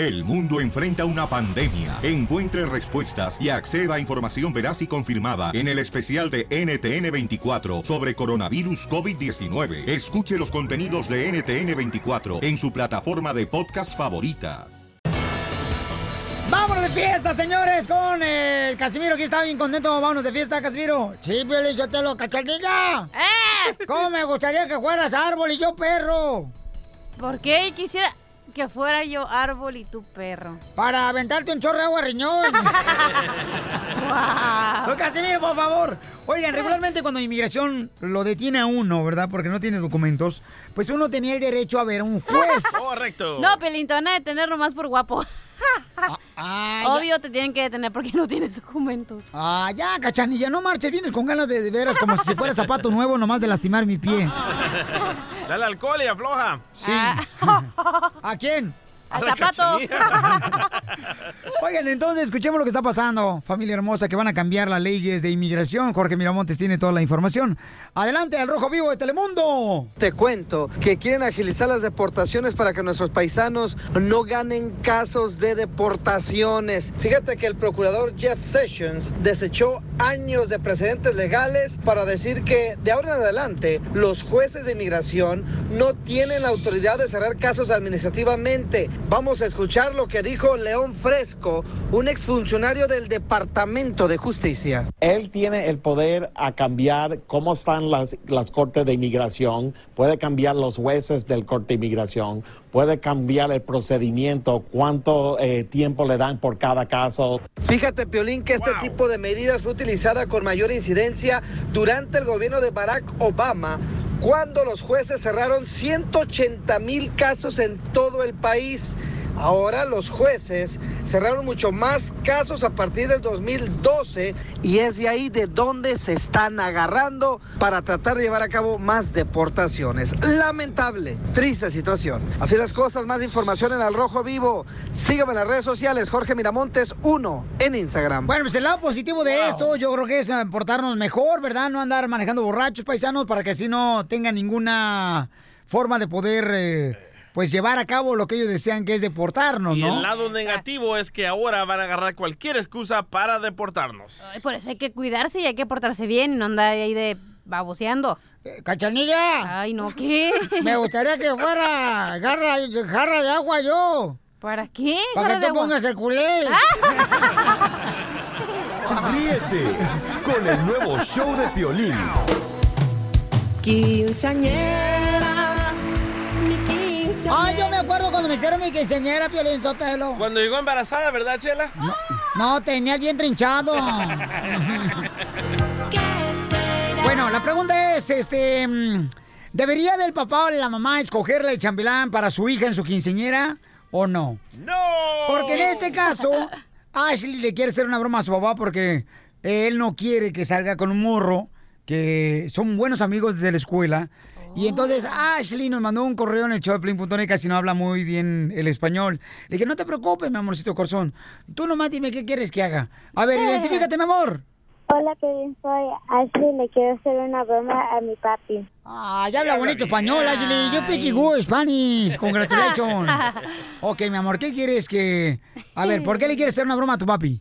El mundo enfrenta una pandemia. Encuentre respuestas y acceda a información veraz y confirmada en el especial de NTN24 sobre coronavirus COVID-19. Escuche los contenidos de NTN24 en su plataforma de podcast favorita. ¡Vámonos de fiesta, señores! Con eh, Casimiro, que está bien contento. ¡Vámonos de fiesta, Casimiro! Sí, Piolín, yo te lo cachanilla. ¡Eh! ¿Cómo me gustaría que fueras árbol y yo perro? ¿Por qué quisiera que fuera yo árbol y tú perro? Para aventarte un chorro de agua riñón. Don Casimiro, por favor. Oigan, regularmente cuando inmigración lo detiene a uno, ¿verdad? Porque no tiene documentos, pues uno tenía el derecho a ver a un juez. Correcto. No, Pelín, te van a detener nomás por guapo. Ah, Obvio te tienen que detener porque no tienes documentos. Ah, ya, cachanilla, no marches, vienes con ganas de, de veras como si fuera zapato nuevo nomás de lastimar mi pie. Dale alcohol y afloja. Sí. ¿A quién? Al zapato. Oigan, entonces escuchemos lo que está pasando, familia hermosa, que van a cambiar las leyes de inmigración. Jorge Miramontes tiene toda la información. Adelante al Rojo Vivo de Telemundo. Te cuento que quieren agilizar las deportaciones para que nuestros paisanos no ganen casos de deportaciones. Fíjate que el procurador Jeff Sessions desechó años de precedentes legales para decir que de ahora en adelante los jueces de inmigración no tienen la autoridad de cerrar casos administrativamente. Vamos a escuchar lo que dijo León Fresco, un exfuncionario del Departamento de Justicia. Él tiene el poder a cambiar cómo están las, las cortes de inmigración, puede cambiar los jueces del corte de inmigración, puede cambiar el procedimiento, cuánto eh, tiempo le dan por cada caso. Fíjate, Piolín, que este tipo de medidas fue utilizada con mayor incidencia durante el gobierno de Barack Obama, cuando los jueces cerraron 180 mil casos en todo el país. Ahora los jueces cerraron mucho más casos a partir del 2012 y es de ahí de donde se están agarrando para tratar de llevar a cabo más deportaciones. Lamentable, triste situación. Así las cosas, más información en Al Rojo Vivo. Sígueme en las redes sociales, Jorge Miramontes 1 en Instagram. Bueno, pues el lado positivo de esto, yo creo que es portarnos mejor, ¿verdad? No andar manejando borrachos, paisanos, para que así no tengan ninguna forma de poder, eh, pues, llevar a cabo lo que ellos desean, que es deportarnos, Y ¿no? el lado negativo es que ahora van a agarrar cualquier excusa para deportarnos. Ay, por eso hay que cuidarse y hay que portarse bien no andar ahí de baboseando. ¡Cachanilla! Ay, no, ¿qué? Me gustaría que fuera garra, jarra de agua yo. ¿Para qué? Para que tú agua? pongas el culé. Ríete con el nuevo show de mi quinceañera. Ay, yo me acuerdo cuando me hicieron mi quinceañera, Piolín Sotelo. Cuando llegó embarazada, ¿verdad, Chela? No, no, tenía el vientre hinchado. bueno, la pregunta es, este... mm, ¿Debería del papá o la mamá escogerle el chambelán para su hija en su quinceañera o no? ¡No! Porque en este caso, Ashley le quiere hacer una broma a su papá porque él no quiere que salga con un morro, que son buenos amigos desde la escuela. Y entonces Ashley nos mandó un correo en el show de casi no habla muy bien el español. Le dije, no te preocupes, mi amorcito corazón. Tú nomás dime qué quieres que haga. A ver, identifícate, mi amor. Hola, Piolín, soy Ashley. Le quiero hacer una broma a mi papi. Ah, ya habla bonito español, Ashley. Yo picky good Spanish. Congratulations. ok, mi amor, ¿qué quieres que...? A ver, ¿por qué le quieres hacer una broma a tu papi?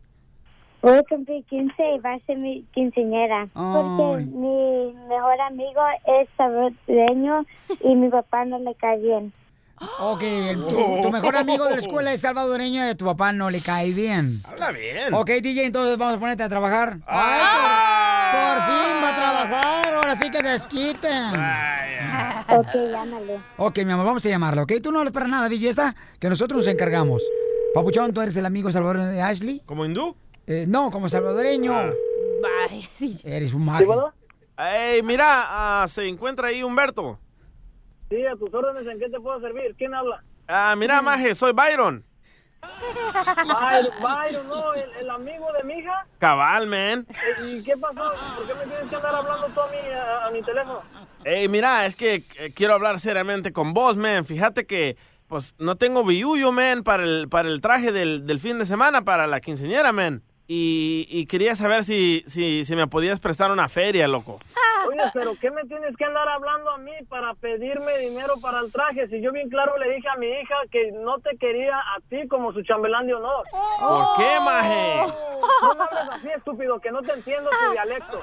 Voy a cumplir 15 y va a ser mi quinceañera. Porque Ay. mi mejor amigo es salvadoreño y mi papá no le cae bien. Ok, el- tu, tu mejor amigo de la escuela es salvadoreño y a tu papá no le cae bien. Habla bien. Ok, DJ, entonces vamos a ponerte a trabajar. Ay, por, por fin va a trabajar. Ahora sí que desquiten. Ok, llámale. Ok, mi amor, vamos a llamarla, ¿ok? Tú no le para nada, belleza, que nosotros nos encargamos. Papuchón, ¿tú eres el amigo salvadoreño de Ashley? ¿Como hindú? Eh, no, como salvadoreño. Bye. Eres un mago. Ey, mira, ah, se encuentra ahí Humberto. Sí, a tus órdenes, ¿en qué te puedo servir? ¿Quién habla? Ah, mira, Maje, soy Byron. Byron, Byron, no, el, el amigo de mi hija. Cabal, man. Eh, ¿Y qué pasó? ¿Por qué me tienes que andar hablando tú a mi, a, a mi teléfono? Ey, mira, es que eh, quiero hablar seriamente con vos, man. Fíjate que, pues, no tengo billuyo, man, para el, para el traje del, del fin de semana, para la quinceañera, man. Y, y quería saber si, si, si me podías prestar una feria, loco. Oye, pero ¿qué me tienes que andar hablando a mí para pedirme dinero para el traje? Si yo bien claro le dije a mi hija que no te quería a ti como su chambelán de honor. ¿Por qué, maje? No me hables así, estúpido, que no te entiendo tu dialecto.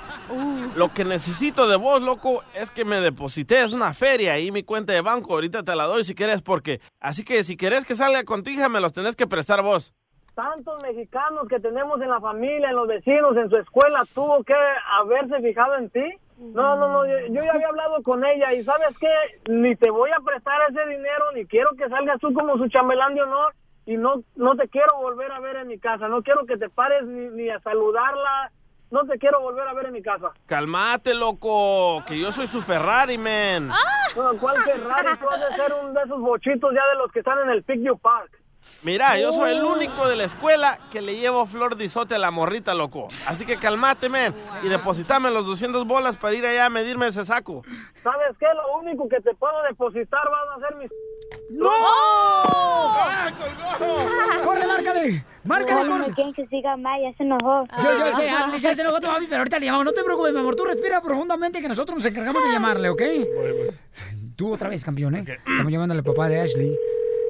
Lo que necesito de vos, loco, es que me deposites una feria ahí mi cuenta de banco. Ahorita te la doy si quieres, porque... Así que si querés que salga con tu hija, me los tenés que prestar vos. Tantos mexicanos que tenemos en la familia, en los vecinos, en su escuela, tuvo que haberse fijado en ti. No, no, no, yo, yo ya había hablado con ella y sabes qué, ni te voy a prestar ese dinero, ni quiero que salgas tú como su chambelán de honor y no, no te quiero volver a ver en mi casa, no quiero que te pares ni, ni a saludarla, no te quiero volver a ver en mi casa. Calmate, loco, que yo soy su Ferrari, man. No, ¿Cuál Ferrari? Tú has de ser uno de esos bochitos ya de los que están en el Picnic Park. Mira, yo soy el único de la escuela que le llevo flor de isote a la morrita, loco. Así que calmate, man, y depositame los 200 bolas para ir allá a medirme ese saco. ¿Sabes qué? Lo único que te puedo depositar van a ser mis... ¡No! ¡Corre, márcale! ¡Márcale, No, corre! no quieren que siga más, ya se enojó. Yo, yo sé, Arely, ya se enojó tu mami, pero ahorita le llamamos. No te preocupes, mi amor. Tú respira profundamente que nosotros nos encargamos de llamarle, ¿ok? Tú otra vez, campeón, ¿eh? Estamos llamándole al papá de Ashley,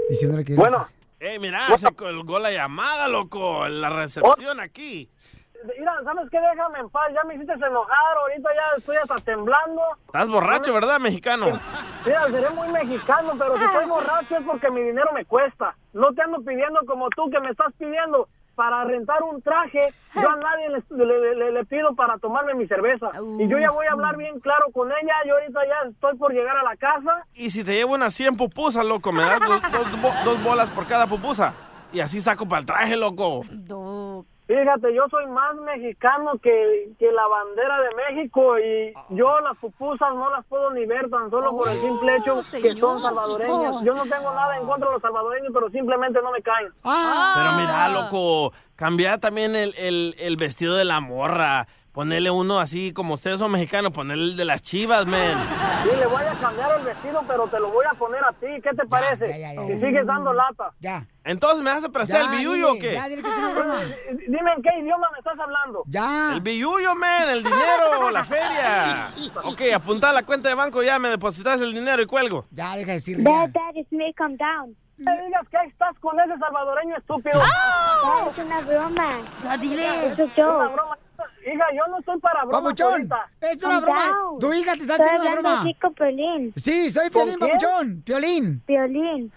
diciéndole que... Bueno. Ey, mira, se colgó la llamada, loco, en la recepción aquí. Mira, ¿sabes qué? Déjame en paz, ya me hiciste enojar, ahorita ya estoy hasta temblando. Estás borracho, ¿verdad, mexicano? Mira, seré muy mexicano, pero si estoy borracho es porque mi dinero me cuesta. No te ando pidiendo como tú que me estás pidiendo para rentar un traje. Yo a nadie le, le- le- le pido para tomarme mi cerveza. Y yo ya voy a hablar bien claro con ella. Yo ahorita ya estoy por llegar a la casa. Y si te llevo unas 100 pupusas, loco, me das dos, dos bo- dos bolas por cada pupusa. Y así saco para el traje, loco. Fíjate, yo soy más mexicano que, que la bandera de México y yo las pupusas no las puedo ni ver tan solo por el simple hecho que son salvadoreñas. Yo no tengo nada en contra de los salvadoreños, pero simplemente no me caen. Pero mira, loco, cambiar también el, el, el vestido de la morra. Ponerle uno así, como ustedes son mexicanos, ponerle el de las chivas, men. Sí, le voy a cambiar el vestido, pero te lo voy a poner a ti. ¿Qué te parece? Si sigues dando lata. Ya. Entonces, ¿me vas a prestar Ya, el billuyo o qué? ya, dile que broma. Dime en qué idioma me estás hablando. Ya. El billuyo, men, el dinero, la feria. Ok, apunta a la cuenta de banco ya, me depositas el dinero y cuelgo. Ya, deja de decir. Dad, Dad, it's me, calm down. No me digas que estás con ese salvadoreño estúpido. Dad, es una broma. Ya, dile. Es un Es una broma. Hija, yo no estoy para bromas Papuchón, es una broma. down. Tu hija te está Estoy haciendo una broma. así con Piolín. Sí, soy ¿Con Piolín, papuchón. Piolín. Piolín.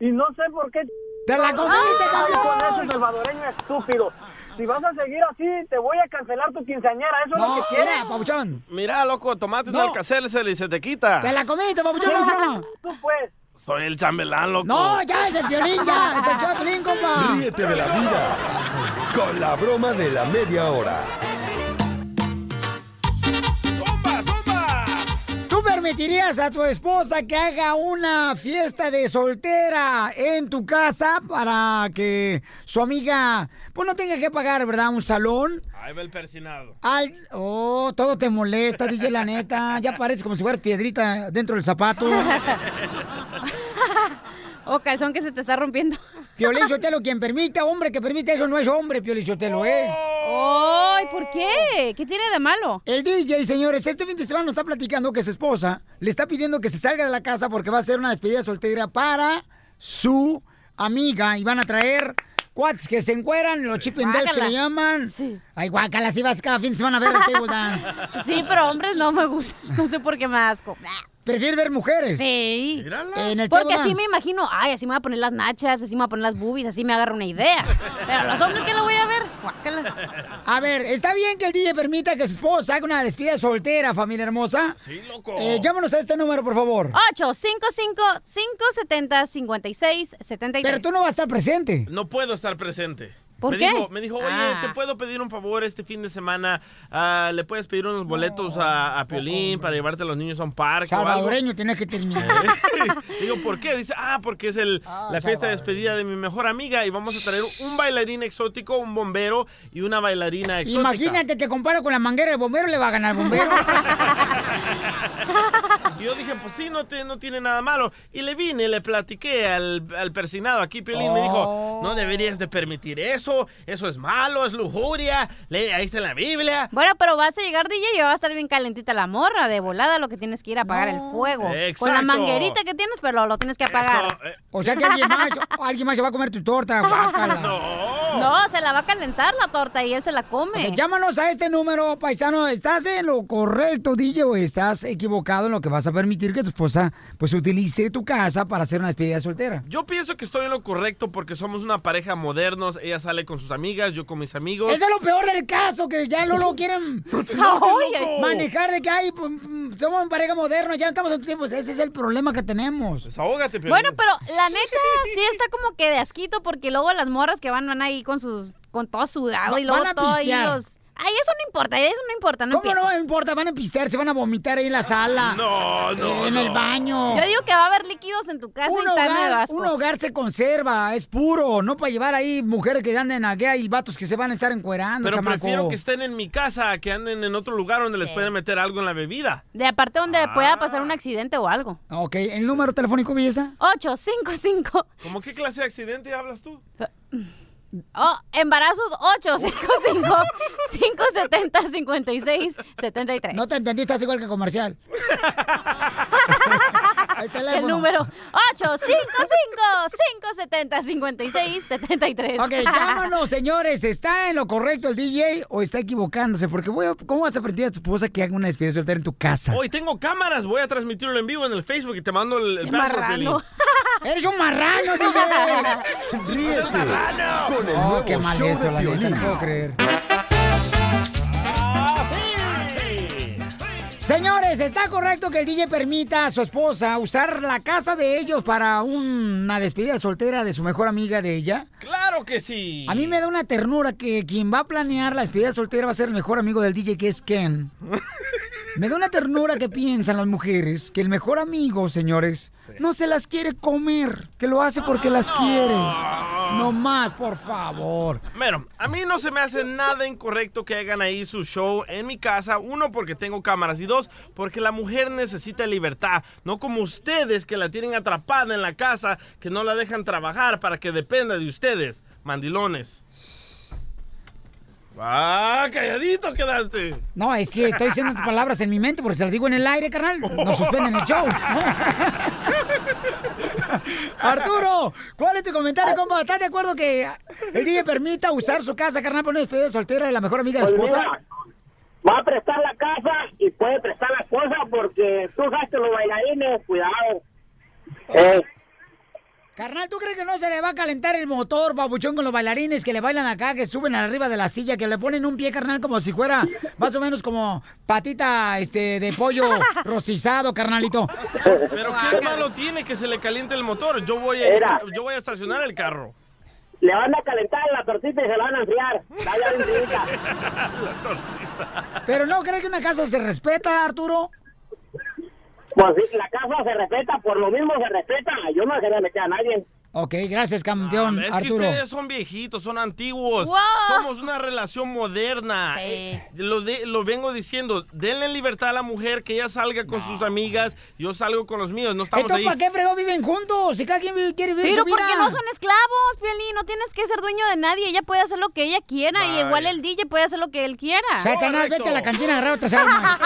Y no sé por qué... ¡Te la comiste, con ese salvadoreño estúpido. Si vas a seguir así, te voy a cancelar tu quinceañera. ¿Eso es lo No, que quieres? mira, papuchón. Mira, loco, tomate No. no. Alcacelser y se te quita. ¡Te la comiste, papuchón! ¡No, broma! Tú pues. Soy el chambelán, loco. No, ya, es el Piolín, ya. Es el Piolín, compa. Ríete de la vida con la broma de la media hora. ¿Tú permitirías a tu esposa que haga una fiesta de soltera en tu casa para que su amiga, pues no tenga que pagar, ¿verdad? Un salón. Ahí va el persinado. Al... Oh, todo te molesta, DJ, la neta. Ya parece como si fuera piedrita dentro del zapato. O calzón que se te está rompiendo. Piolín Sotelo, quien permita, hombre que permite eso no es hombre, Piolín Sotelo, ¿eh? ¡Ay! ¿Por qué? ¿Qué tiene de malo? El DJ, señores, este fin de semana nos está platicando que su esposa le está pidiendo que se salga de la casa porque va a hacer una despedida soltera para su amiga y van a traer cuates que se encueran, los chip and dales que le llaman. Sí. Ay, guácala, si vas cada fin de semana a ver el table dance. Sí, pero hombres no me gusta. No sé por qué me asco. ¿Prefieres ver mujeres? Sí. En el Porque así me imagino, ay, así me voy a poner las nachas, así me voy a poner las boobies, así me agarro una idea. Pero los hombres que lo voy a ver, Guácala. A ver, ¿está bien que el DJ permita que su esposa haga una despedida soltera, familia hermosa? Sí, loco. Eh, llámanos a este número, por favor. 855-570-5673. Pero tú no vas a estar presente. No puedo estar presente. ¿Por me qué? Dijo, me dijo, oye, Ah. ¿te puedo pedir un favor este fin de semana? Ah, ¿Le puedes pedir unos boletos a, a Piolín para llevarte a los niños a un parque? Salvadoreño, tienes que terminar. Digo, ¿por qué? Dice, ah, porque es el, la fiesta de despedida de mi mejor amiga y vamos a traer un bailarín exótico, un bombero y una bailarina exótica. Imagínate, te comparo con la manguera del bombero, le va a ganar el bombero. Y yo dije, pues sí, no, te- no tiene nada malo. Y le vine, le platiqué al, al persinado aquí, Piolín, me Oh. dijo, no deberías de permitir eso, eso es malo, es lujuria, lee, ahí está en la Biblia. Bueno, pero vas a llegar DJ y va a estar bien calentita la morra. De volada lo que tienes que ir a apagar el fuego. Con la Exacto. manguerita que tienes, pero lo tienes que apagar. Eso, eh. O sea que alguien más, alguien más se va a comer tu torta, guácala. No, se la va a calentar la torta y él se la come. Llámanos a este número, paisano. ¿Estás en lo correcto, DJ, o estás equivocado en lo que vas a permitir que tu esposa pues utilice tu casa para hacer una despedida soltera? Yo pienso que estoy en lo correcto porque somos una pareja modernos. Ella sale con sus amigas, yo con mis amigos. Eso es lo peor del caso, que ya no lo quieren manejar de que hay, pues, mm, somos pareja moderna, ya estamos en tu tiempo. Ese es el problema que tenemos. Desahógate, Piolín. Bueno, pero la neta sí está como que de asquito porque luego las morras que van van ahí con sus con todo sudado y Va- luego van a todo ahí pistear. los Ay, eso no importa, eso no importa, no ¿Cómo no empieces. importa? Van a pistear, se van a vomitar ahí en la sala. No, no, En el baño. Yo digo que va a haber líquidos en tu casa un y está hogar, asco. un hogar se conserva, es puro, no para llevar ahí mujeres que anden aquí y vatos que se van a estar encuerando, Pero chamaco. prefiero que estén en mi casa a que anden en otro lugar donde les Sí. pueden meter algo en la bebida. De aparte donde pueda Ah. pasar un accidente o algo. Ok, ¿el número telefónico, belleza? 855 ¿Cómo qué clase de accidente hablas tú? Oh, embarazos 855 570 56 73. No te entendí, estás igual que comercial. el teléfono. El número 855-570-5673. Ok, llámanos, señores. ¿Está en lo correcto el DJ o está equivocándose? Porque voy a- ¿cómo vas a pedir a tu esposa que haga una despedida soltera en tu casa? Hoy tengo cámaras, voy a transmitirlo en vivo en el Facebook y te mando el, el marrano. ¡Eres un marrano, DJ! Ríete con el Oh, nuevo qué mal show eso, de la neta, no puedo creer. Señores, ¿está correcto que el DJ permita a su esposa usar la casa de ellos para una despedida soltera de su mejor amiga de ella? Claro que sí. A mí me da una ternura que quien va a planear la despedida soltera va a ser el mejor amigo del DJ que es Ken. Me da una ternura que piensan las mujeres que el mejor amigo, señores, no se las quiere comer, que lo hace porque las quiere. No más, por favor. Bueno, a mí no se me hace nada incorrecto que hagan ahí su show en mi casa. Uno, porque tengo cámaras. Y dos, porque la mujer necesita libertad. No como ustedes que la tienen atrapada en la casa, que no la dejan trabajar para que dependa de ustedes. Mandilones. Ah, calladito quedaste. No, es que estoy diciendo tus palabras en mi mente porque se las digo en el aire, carnal. No suspenden el show. Arturo, ¿cuál es tu comentario, compa? ¿Estás de acuerdo que el DJ permita usar su casa, carnal, para una despedida soltera de la mejor amiga de su Pues esposa? mira, va a prestar la casa y puede prestar la esposa porque tú sabes que los bailarines, cuidado. Eh, Carnal, ¿tú crees que no se le va a calentar el motor, babuchón, con los bailarines que le bailan acá, que suben arriba de la silla, que le ponen un pie, carnal, como si fuera más o menos como patita este, de pollo rostizado, carnalito? Pero qué malo tiene que se le caliente el motor. Yo voy a, Era. yo voy a estacionar el carro. le van a calentar la tortita y se la van a enfriar. Vaya bien fríita. Pero no crees que una casa se respeta, Arturo. Pues sí, la casa se respeta, por lo mismo se respeta. Yo no dejaría meter a nadie. Ok, gracias, campeón, Ah, Es que Arturo. ustedes son viejitos, son antiguos. Wow. Somos una relación moderna. Sí. Eh, Lo, de- lo vengo diciendo. Denle libertad a la mujer que ella salga con sus amigas. Yo salgo con los míos. No estamos Entonces, ahí. ¿para qué fregó viven juntos? Si cada quien vive- quiere vivir Pero su vida. porque no son esclavos, Piolín, no tienes que ser dueño de nadie, ella puede hacer lo que ella quiera y igual el DJ puede hacer lo que él quiera. Satanás, vete a la cantina a agarrar otras armas.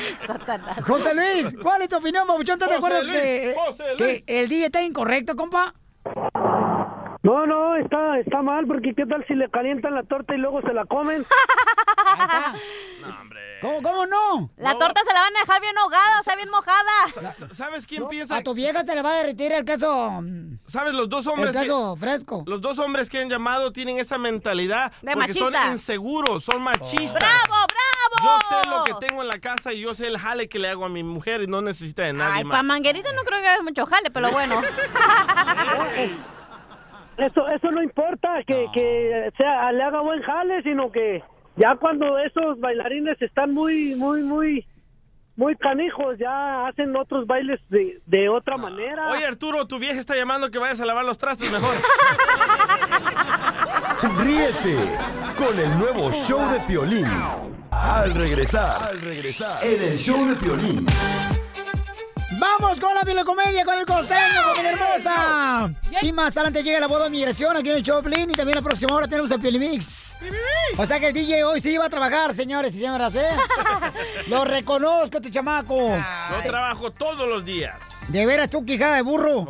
Satanás. José Luis, ¿cuál es tu opinión, babuchón? ¿Estás de José acuerdo Luis, que, el DJ está incorrecto, compa? No, no, está, está mal, porque ¿qué tal si le calientan la torta y luego se la comen? ¿Cómo, cómo no? La No. torta se la van a dejar bien ahogada, o sea, bien mojada. ¿Sabes quién piensa? A tu vieja te le va a derretir el queso, ¿Sabes? Los dos el hombres. que- queso fresco. los dos hombres que han llamado tienen esa mentalidad De porque son machista. inseguros, son machistas. ¡Bravo, Yo bravo! sé lo que tengo en la casa y yo sé el jale que le hago a mi mujer y no necesita de nadie Ay, más. pa' manguerita no creo que hagas mucho jale, pero bueno. Eso, eso no importa que, que sea, le haga buen jale, sino que ya cuando esos bailarines están muy, muy, muy, muy canijos, ya hacen otros bailes de, de otra manera. Oye, Arturo, tu vieja está llamando que vayas a lavar los trastes mejor. Ríete con el nuevo show de Piolín. Al regresar, al regresar, en el show de Piolín. Vamos con la comedia con el costeño, familia hermosa. Y más adelante llega la boda de migración aquí en el Choplin y también la próxima hora tenemos el Pielimix. O sea que el DJ hoy sí iba a trabajar, señores y señoras, ¿eh? Lo reconozco, este chamaco. Yo trabajo todos los días. De veras, tú, quijada de burro.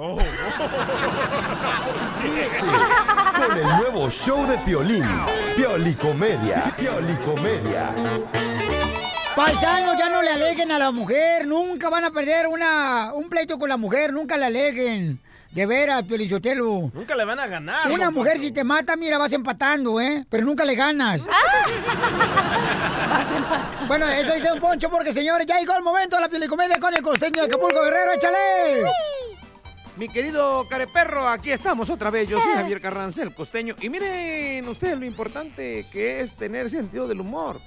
Con el nuevo show de Piolín. Piolicomedia. Piolicomedia. Paisanos, ya no le aleguen a la mujer. Nunca van a perder una, un pleito con la mujer. Nunca le aleguen. De veras, Piolichotelo. Nunca le van a ganar. Una mujer si te mata, mira, vas empatando, ¿eh? Pero nunca le ganas. Vas empatando. Bueno, eso dice un Poncho porque, señores, ya llegó el momento de la piolicomedia con el costeño de Acapulco Guerrero. ¡Échale! Mi querido careperro, aquí estamos otra vez. Yo soy Javier Carranza, el costeño. Y miren ustedes lo importante que es tener sentido del humor.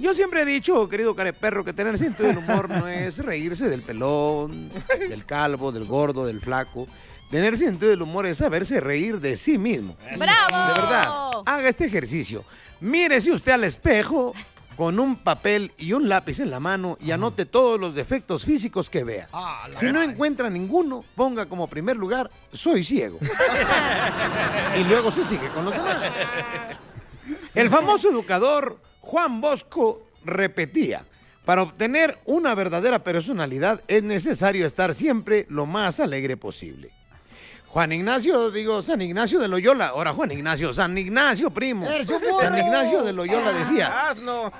Yo siempre he dicho, querido careperro, que tener sentido del humor no es reírse del pelón, del calvo, del gordo, del flaco. Tener sentido del humor es saberse reír de sí mismo. ¡Bravo! De verdad, haga este ejercicio. Mírese usted al espejo con un papel y un lápiz en la mano y anote todos los defectos físicos que vea. Si no encuentra ninguno, ponga como primer lugar, soy ciego. y luego se sigue con los demás. El famoso educador Juan Bosco repetía, para obtener una verdadera personalidad es necesario estar siempre lo más alegre posible. Juan Ignacio, digo, San Ignacio de Loyola, ahora Juan Ignacio, San Ignacio, primo. San Ignacio de Loyola decía, Asno.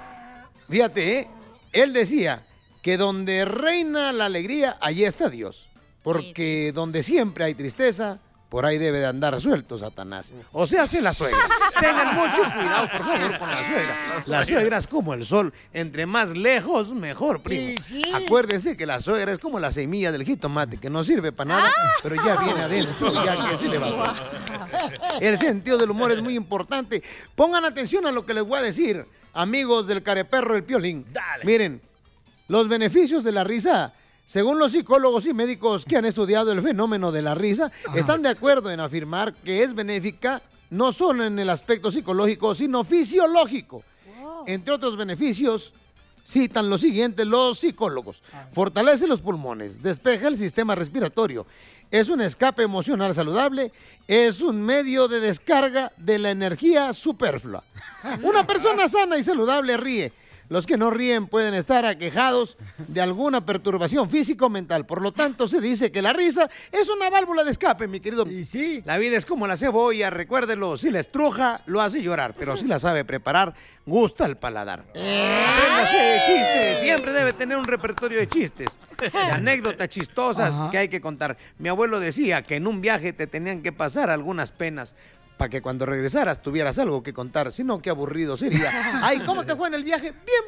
Fíjate, ¿eh? él decía que donde reina la alegría, allí está Dios. Porque donde siempre hay tristeza, por ahí debe de andar suelto Satanás. O sea, hace la suegra. Tengan mucho cuidado, por favor, con la suegra. La suegra es como el sol. Entre más lejos, mejor, primo. Sí, sí. Acuérdense que la suegra es como la semilla del jitomate, que no sirve para nada, pero ya viene adentro, ya que se le va a hacer. El sentido del humor es muy importante. Pongan atención a lo que les voy a decir, amigos del careperro del piolín. Miren, los beneficios de la risa, según los psicólogos y médicos que han estudiado el fenómeno de la risa, están de acuerdo en afirmar que es benéfica no solo en el aspecto psicológico, sino fisiológico. Entre otros beneficios, citan lo siguiente los psicólogos. Fortalece los pulmones, despeja el sistema respiratorio, es un escape emocional saludable, es un medio de descarga de la energía superflua. Una persona sana y saludable ríe. Los que no ríen pueden estar aquejados de alguna perturbación físico o mental. Por lo tanto, se dice que la risa es una válvula de escape, mi querido. Y sí. La vida es como la cebolla, recuérdelo. Si la estruja, lo hace llorar. Pero si la sabe preparar, gusta el paladar. Apréndase de chistes. Siempre debe tener un repertorio de chistes. De anécdotas chistosas Ajá. que hay que contar. Mi abuelo decía que en un viaje te tenían que pasar algunas penas para que cuando regresaras tuvieras algo que contar. Si no, qué aburrido sería. Ay, ¿cómo te fue en el viaje? Bien.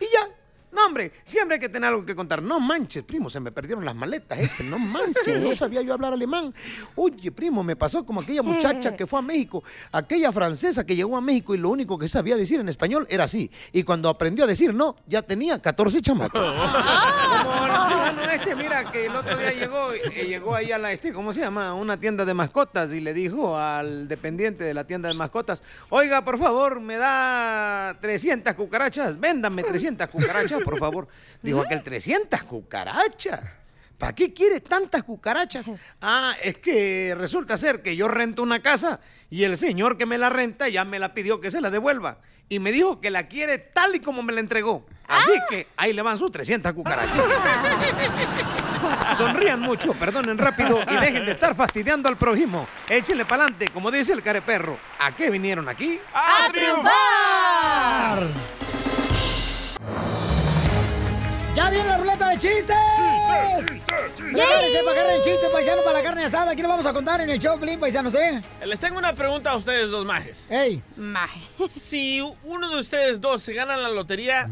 Y ya. No, hombre, siempre hay que tener algo que contar. No manches, primo, se me perdieron las maletas ese. No manches, no sabía yo hablar alemán. Oye, primo, me pasó como aquella muchacha que fue a México, aquella francesa que llegó a México y lo único que sabía decir en español era así. Y cuando aprendió a decir no, ya tenía 14 chamacos. Como el fulano este, mira, que el otro día llegó, eh, llegó ahí a la, este, ¿cómo se llama? A Una tienda de mascotas y le dijo al dependiente de la tienda de mascotas, oiga, por favor, me da 300 cucarachas, véndame 300 cucarachas, por favor. Dijo aquel, 300 cucarachas. ¿Para qué quiere tantas cucarachas? Ah, es que resulta ser que yo rento una casa y el señor que me la renta ya me la pidió que se la devuelva. Y me dijo que la quiere tal y como me la entregó. Así que ahí le van sus 300 cucarachas. Sonrían mucho, perdonen rápido y dejen de estar fastidiando al prójimo. Échenle pa'lante, como dice el careperro. ¿A qué vinieron aquí? ¡A triunfar! ¡Ya viene la ruleta de chistes! Prepárense para agarrar el chiste, paisano, para la carne asada. Aquí lo vamos a contar en el show, Pelín, paisanos, ¿eh? Les tengo una pregunta a ustedes dos majes. ¡Ey! Si uno de ustedes dos se gana la lotería,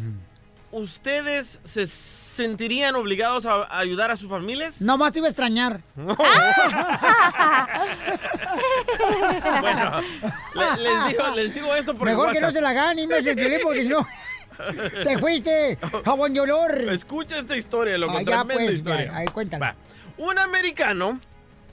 ¿ustedes se sentirían obligados a a ayudar a sus familias? Nomás te iba a extrañar. Bueno, le- les, digo, les digo esto por el Mejor que no WhatsApp. se la gane, violín, porque si no... Te fuiste, jabón de olor. Escucha esta historia, loco, Ah, ya, tremenda pues, historia. ahí, cuéntala. Va. Un americano,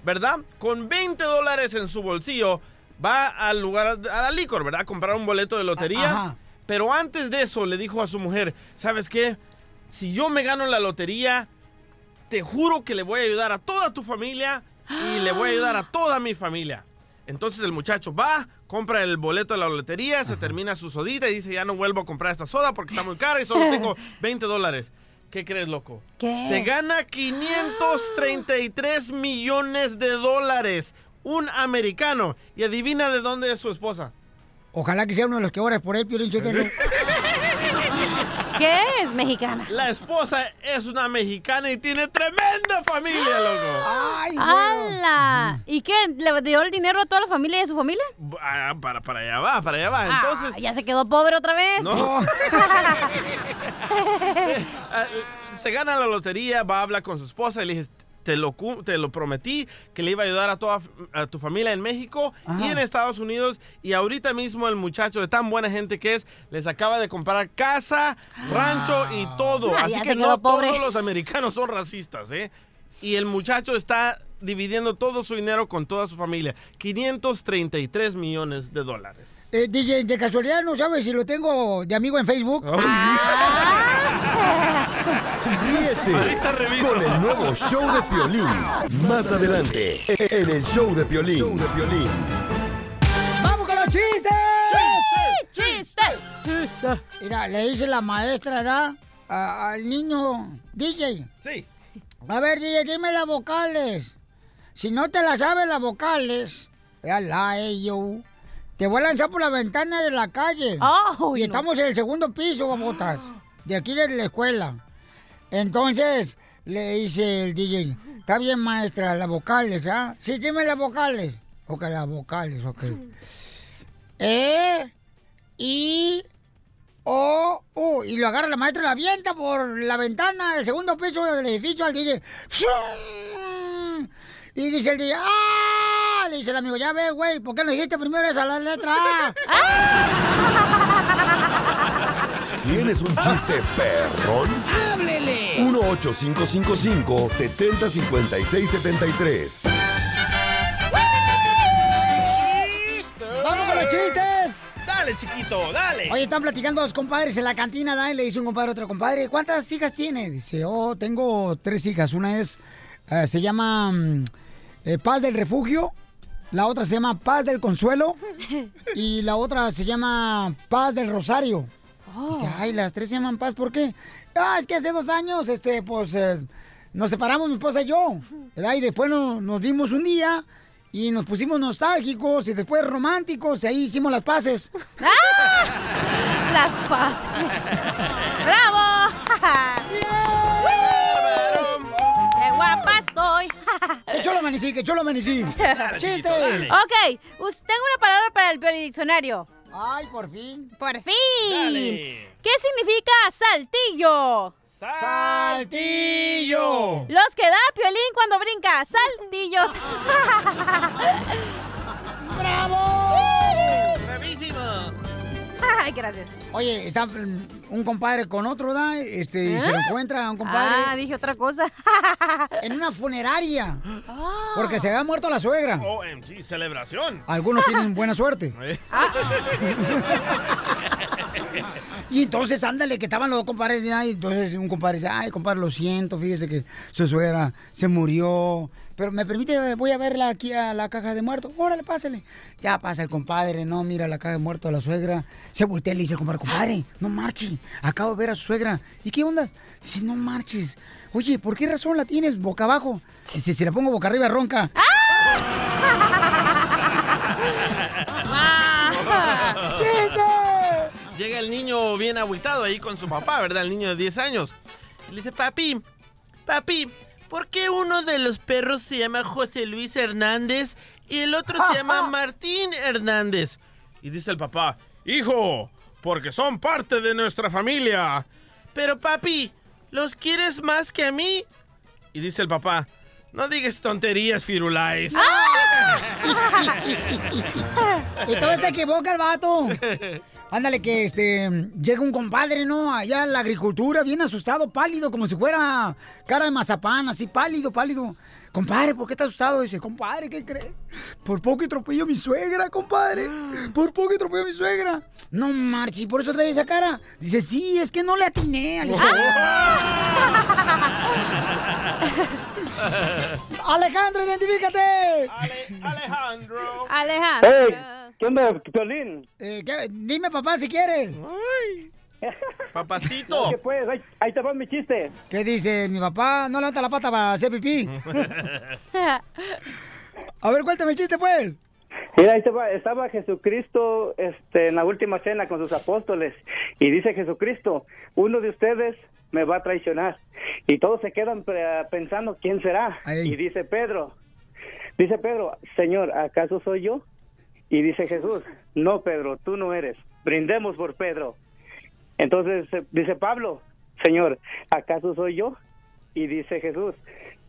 ¿verdad? Con 20 dólares en su bolsillo, va al lugar, a la licor, ¿verdad? A comprar un boleto de lotería. Ajá. Pero antes de eso le dijo a su mujer, ¿sabes qué? Si yo me gano la lotería, te juro que le voy a ayudar a toda tu familia y le voy a ayudar a toda mi familia. Entonces el muchacho va, compra el boleto de la lotería, se termina su sodita y dice, ya no vuelvo a comprar esta soda porque está muy cara y solo tengo 20 dólares. ¿Qué crees, loco? ¿Qué? Se gana 533 millones de dólares. Un americano. Y adivina de dónde es su esposa. Ojalá que sea uno de los que ora por él, Piolín Sotelo. ¿Qué es mexicana? La esposa es una mexicana y tiene tremenda familia, loco. ¡Ay, ¡Hala! ¿Y qué? ¿Le dio el dinero a toda la familia y a su familia? Ah, para, para allá va, para allá va. Ah, Entonces, ya se quedó pobre otra vez. No. Ah, se gana la lotería, va a hablar con su esposa y le dice, te lo, te lo prometí que le iba a ayudar a toda a tu familia en México y en Estados Unidos. Y ahorita mismo el muchacho, de tan buena gente que es, les acaba de comprar casa, rancho y todo. Ah, Así que no pobre. todos los americanos son racistas, ¿eh? Y el muchacho está dividiendo todo su dinero con toda su familia. 533 millones de dólares. Eh, DJ, de casualidad no sabes si lo tengo de amigo en Facebook. Ríete con el nuevo show de Piolín. Más adelante, en el show de Piolín. Show de Piolín. ¡Vamos con los chistes! ¡Chiste! ¡Chiste! Mira, le dice la maestra. A- al niño DJ. Sí. A ver, DJ, dime las vocales. Si no te las sabes las vocales, la, yo, te voy a lanzar por la ventana de la calle. y estamos en el segundo piso, babotas, de aquí de la escuela. Entonces, le dice el DJ, está bien, maestra, las vocales, ¿ah? Sí, dime las vocales. Ok, las vocales, ok. E, I, O, U. Y lo agarra la maestra, la avienta por la ventana del segundo piso del edificio al DJ. Y dice el DJ, ¡ah! Le dice el amigo, ya ve, güey, ¿por qué no dijiste primero esa la letra A? ¿Tienes un chiste perrón? ¡Háblele! 1-855-5-70-56-73. ¡Vamos con los chistes! Dale, chiquito, dale. Oye, están platicando dos compadres en la cantina, ¿da? Y le dice un compadre a otro compadre, ¿cuántas hijas tiene? Dice, oh, tengo tres hijas. Una es, eh, se llama mm, eh, Paz del Refugio. La otra se llama Paz del Consuelo. Y la otra se llama Paz del Rosario. Dice, ay, las tres se llaman Paz, ¿por qué? Ah, es que hace dos años, este, pues, eh, nos separamos mi esposa y yo, ¿verdad? Y después no- nos vimos un día y nos pusimos nostálgicos y después románticos y ahí hicimos las paces. Las paces. ¡Bravo! Estoy! ¡Que yo lo amanecí, que yo lo amanecí! ¡Chiste! Ok, tengo una palabra para el diccionario. ¡Ay, por fin! ¡Por fin! Dale. ¿Qué significa saltillo? ¡Saltillo! Los que da piolín cuando brinca. ¡Saltillos! ¡Bravo! Gracias. Oye, está mm, un compadre con otro, ¿da? Este, se lo ¿Eh? encuentra un compadre. Ah, dije otra cosa. En una funeraria. Ah. Porque se había muerto la suegra. OMG, celebración. Algunos tienen buena suerte. Y entonces, ándale, que estaban los dos compadres. Y ay, entonces un compadre dice, ay, compadre, lo siento, fíjese que su suegra se murió. Pero me permite, voy a verla aquí a la caja de muertos. Órale, pásale. Ya pasa el compadre, no, mira la caja de muertos de la suegra. Se voltea y le dice al compadre, compadre, no marche. Acabo de ver a su suegra. ¿Y qué onda? Dice, no marches. Oye, ¿por qué razón la tienes boca abajo? Dice, si la pongo boca arriba, ronca. Llega el niño bien agüitado ahí con su papá, ¿verdad? El niño de 10 años. Y le dice, papi, papi, ¿por qué uno de los perros se llama José Luis Hernández y el otro se llama Martín Hernández? Y dice el papá, hijo, porque son parte de nuestra familia. Pero papi, ¿los quieres más que a mí? Y dice el papá, no digas tonterías, Firulais. Y todo se equivoca el vato. Ándale, que este llega un compadre, ¿no? Allá en la agricultura, bien asustado, pálido, como si fuera cara de mazapán, así pálido, pálido. Compadre, ¿por qué está asustado? Dice, compadre, ¿qué cree? Por poco atropello a mi suegra, compadre. Por poco atropello a mi suegra. No marches, ¿y por eso trae esa cara? Dice, sí, es que no le atiné. Alejandro, identifícate. Alejandro. Alejandro. Hey, ¿qué onda, Piolín? Eh, ¿qué? Dime, papá, si quieres. Papacito. ¿Qué pues? Ahí, ahí te va mi chiste. ¿Qué dice mi papá? No levanta la pata para hacer pipí. A ver, cuéntame el chiste, pues. Mira, ahí te va. Estaba Jesucristo este, en la última cena con sus apóstoles y dice Jesucristo, uno de ustedes me va a traicionar. Y todos se quedan pensando quién será. Y dice Pedro, dice Pedro, Señor, ¿acaso soy yo? Y dice Jesús, no, Pedro, tú no eres. Brindemos por Pedro. Entonces eh, dice Pablo, Señor, ¿acaso soy yo? Y dice Jesús,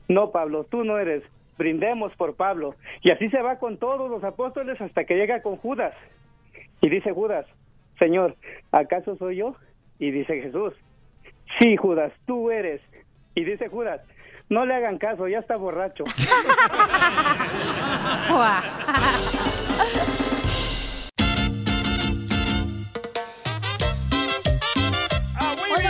no, Pablo, tú no eres. Brindemos por Pablo. Y así se va con todos los apóstoles hasta que llega con Judas. Y dice Judas, Señor, ¿acaso soy yo? Y dice Jesús, sí, Judas, tú eres. Y dice Judas, no le hagan caso, ya está borracho. Ha ha ha!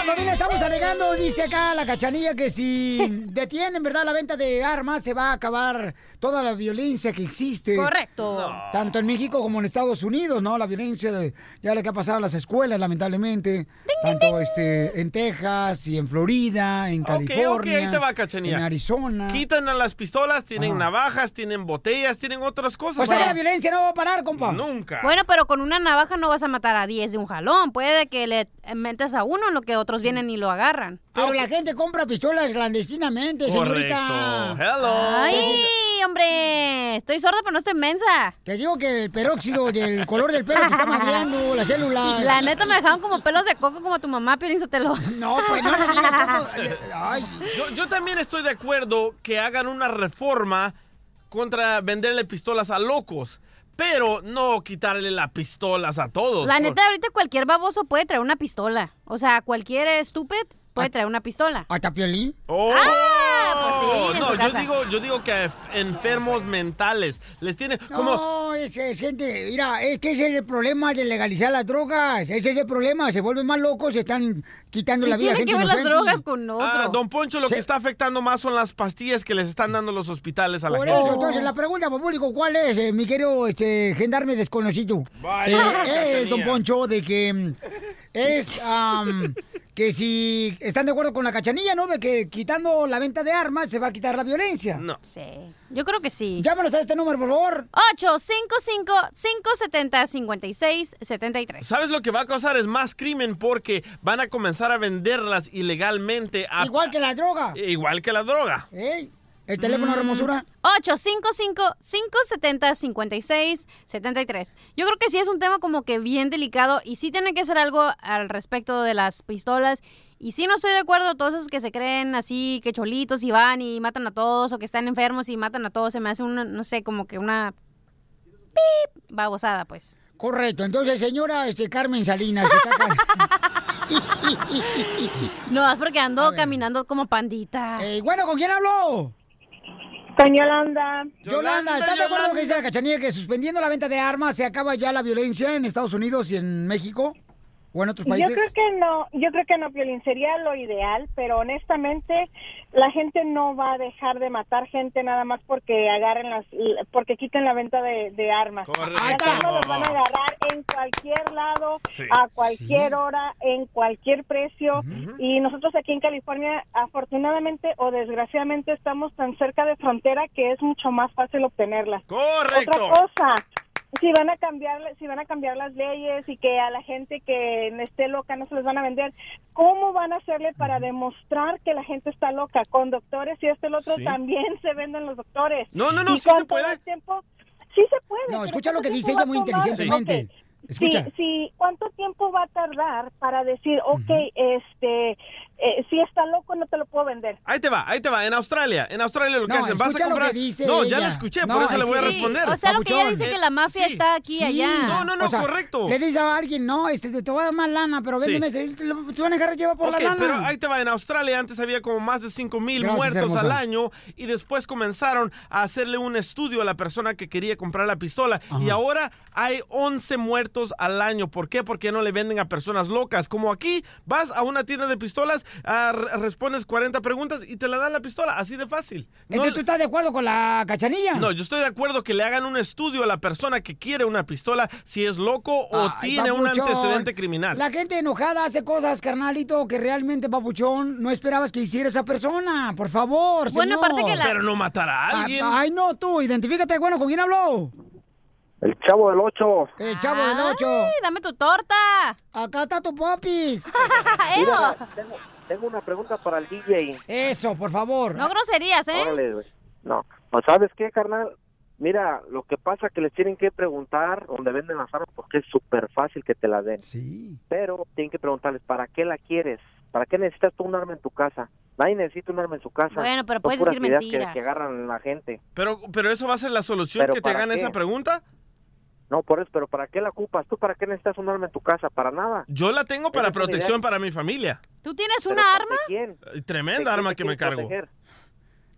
Familia, estamos alegando, dice acá la cachanilla, que si detienen, ¿verdad?, la venta de armas, se va a acabar toda la violencia que existe. Correcto. Tanto en México como en Estados Unidos, ¿no? La violencia, de, ya lo que ha pasado en las escuelas, lamentablemente. tanto este en Texas y en Florida, en California. ok, ahí te va, Cachanilla. En Arizona. Quitan a las pistolas, tienen Ajá. navajas, tienen botellas, tienen otras cosas. O sea que ahora. la violencia no va a parar, compa. Nunca. Bueno, pero con una navaja no vas a matar a 10 de un jalón. Puede que le metas a uno en lo que otros vienen y lo agarran. Pero la gente compra pistolas clandestinamente, señorita. Ay, hombre. Estoy sorda, pero no estoy mensa. Te digo que el peróxido y el color del pelo se está madreando, la célula. La neta me dejaron como pelos de coco como tu mamá, Piolín Sotelo. No, pues no le digas coco. Ay. Yo, yo también estoy de acuerdo que hagan una reforma contra venderle pistolas a locos, pero no quitarle las pistolas a todos. La por- neta, ahorita cualquier baboso puede traer una pistola. O sea, cualquier estúpido puede traer una pistola. ¿Hasta Piolín? Oh, pues sí, en no, su yo casa. digo, yo digo que enfermos mentales les tiene como No, es, es gente, mira, es que ese es el problema de legalizar las drogas. Ese es el problema, se vuelven más locos, se están quitando la vida a gente inocente. Ah, don Poncho, lo que está afectando más son las pastillas que les están dando los hospitales a la Por gente. eso, entonces, la pregunta público, ¿cuál es, eh, mi querido este, gendarme desconocido? Vaya, Eh, es, don. Poncho, de que es que si están de acuerdo con la cachanilla, ¿no? De que quitando la venta de armas se va a quitar la violencia. No. Sí, yo creo que sí. Llámanos a este número, por favor. 855-570-5673. ¿Sabes lo que va a causar? Es más crimen porque van a comenzar a venderlas ilegalmente. a- Igual que la droga. Igual que la droga. Ey, el teléfono Mm. hermosura. 855-570-5673. Yo creo que sí es un tema como que bien delicado y sí tienen que hacer algo al respecto de las pistolas. Y sí no estoy de acuerdo, todos esos que se creen así, que cholitos y van y matan a todos, o que están enfermos y matan a todos, se me hace una, no sé, como que una... ¡Pip! Babosada, pues. Correcto, entonces, señora este, Carmen Salinas, que está acá. No, es porque ando caminando como pandita. Eh, bueno, ¿con quién hablo? Con Yolanda. Yolanda, ¿estás de acuerdo con lo que dice la cachanilla que suspendiendo la venta de armas se acaba ya la violencia en Estados Unidos y en México? ¿O en otros Yo países? creo que no, yo creo que no, Piolín, sería lo ideal, pero honestamente la gente no va a dejar de matar gente nada más porque agarren las, porque quiten la venta de, de armas. Correcto. Las van a agarrar en cualquier lado, Sí. a cualquier hora, en cualquier precio. Y nosotros aquí en California, afortunadamente o desgraciadamente, estamos tan cerca de frontera que es mucho más fácil obtenerlas. Correcto. Otra cosa, si van a cambiar si van a cambiar las leyes y que a la gente que esté loca no se les van a vender cómo van a hacerle para demostrar que la gente está loca con doctores y esto y el otro Sí. también se venden los doctores No, no, no, ¿Y sí se puede. tiempo sí se puede No, escucha lo que ¿cuánto dice ella muy inteligentemente. Ok. Escucha. Sí, sí, ¿cuánto tiempo va a tardar para decir, ok, este, eh, si está loco no te lo puedo vender. Ahí te va, ahí te va. En Australia, en Australia lo que No, hacen, vas a lo que comprar. dice no, ya lo escuché, No, por eso le voy a responder. O sea, lo que ella dice Eh, que la mafia sí. está aquí y Sí. allá. No, no, no, O sea, correcto. Le dice a alguien, no, este, te, voy a dar más lana, pero véndeme lo- Se van a dejar llevar por Ok, la lana. pero ahí te va, en Australia antes había como más de 5 mil muertos hermosa. al año y después comenzaron a hacerle un estudio a la persona que quería comprar la pistola y ahora hay 11 muertos al año. ¿Por qué? Porque no le venden a personas locas. Como aquí, vas a una tienda de pistolas, ah, re- respondes 40 preguntas y te la dan la pistola, así de fácil. No, Entonces, ¿tú estás de acuerdo con la cachanilla? no, yo estoy de acuerdo que le hagan un estudio a la persona que quiere una pistola si es loco o Ay, tiene un antecedente criminal. La gente enojada hace cosas, carnalito, que realmente, papuchón, no esperabas que hiciera esa persona. Por favor, Bueno, señor. aparte que la- Pero no matar a Ah, alguien. Ay, no, tú, identifícate, bueno, ¿con quién habló? El chavo del 8. El chavo del 8. Ay, dame tu torta. Acá está tu popis. Mira, tengo, tengo una pregunta para el DJ. Eso, por favor. No groserías, ¿eh? Órale, güey. No. ¿O sabes qué, carnal? Mira, lo que pasa es que les tienen que preguntar dónde venden las armas porque es súper fácil que te la den. Sí. Pero tienen que preguntarles, ¿para qué la quieres? ¿Para qué necesitas tú un arma en tu casa? Nadie necesita un arma en su casa. Bueno, pero Son puedes puras decir ideas que- mentiras. Que, agarran a la gente. Pero, pero eso va a ser la solución ¿Pero que te para hagan qué? esa pregunta. No, por eso, pero ¿para qué la ocupas? ¿Tú para qué necesitas un arma en tu casa? Para nada. Yo la tengo para protección para mi familia. ¿Tú tienes ¿Pero una arma? quién? Tremenda arma que me cargo.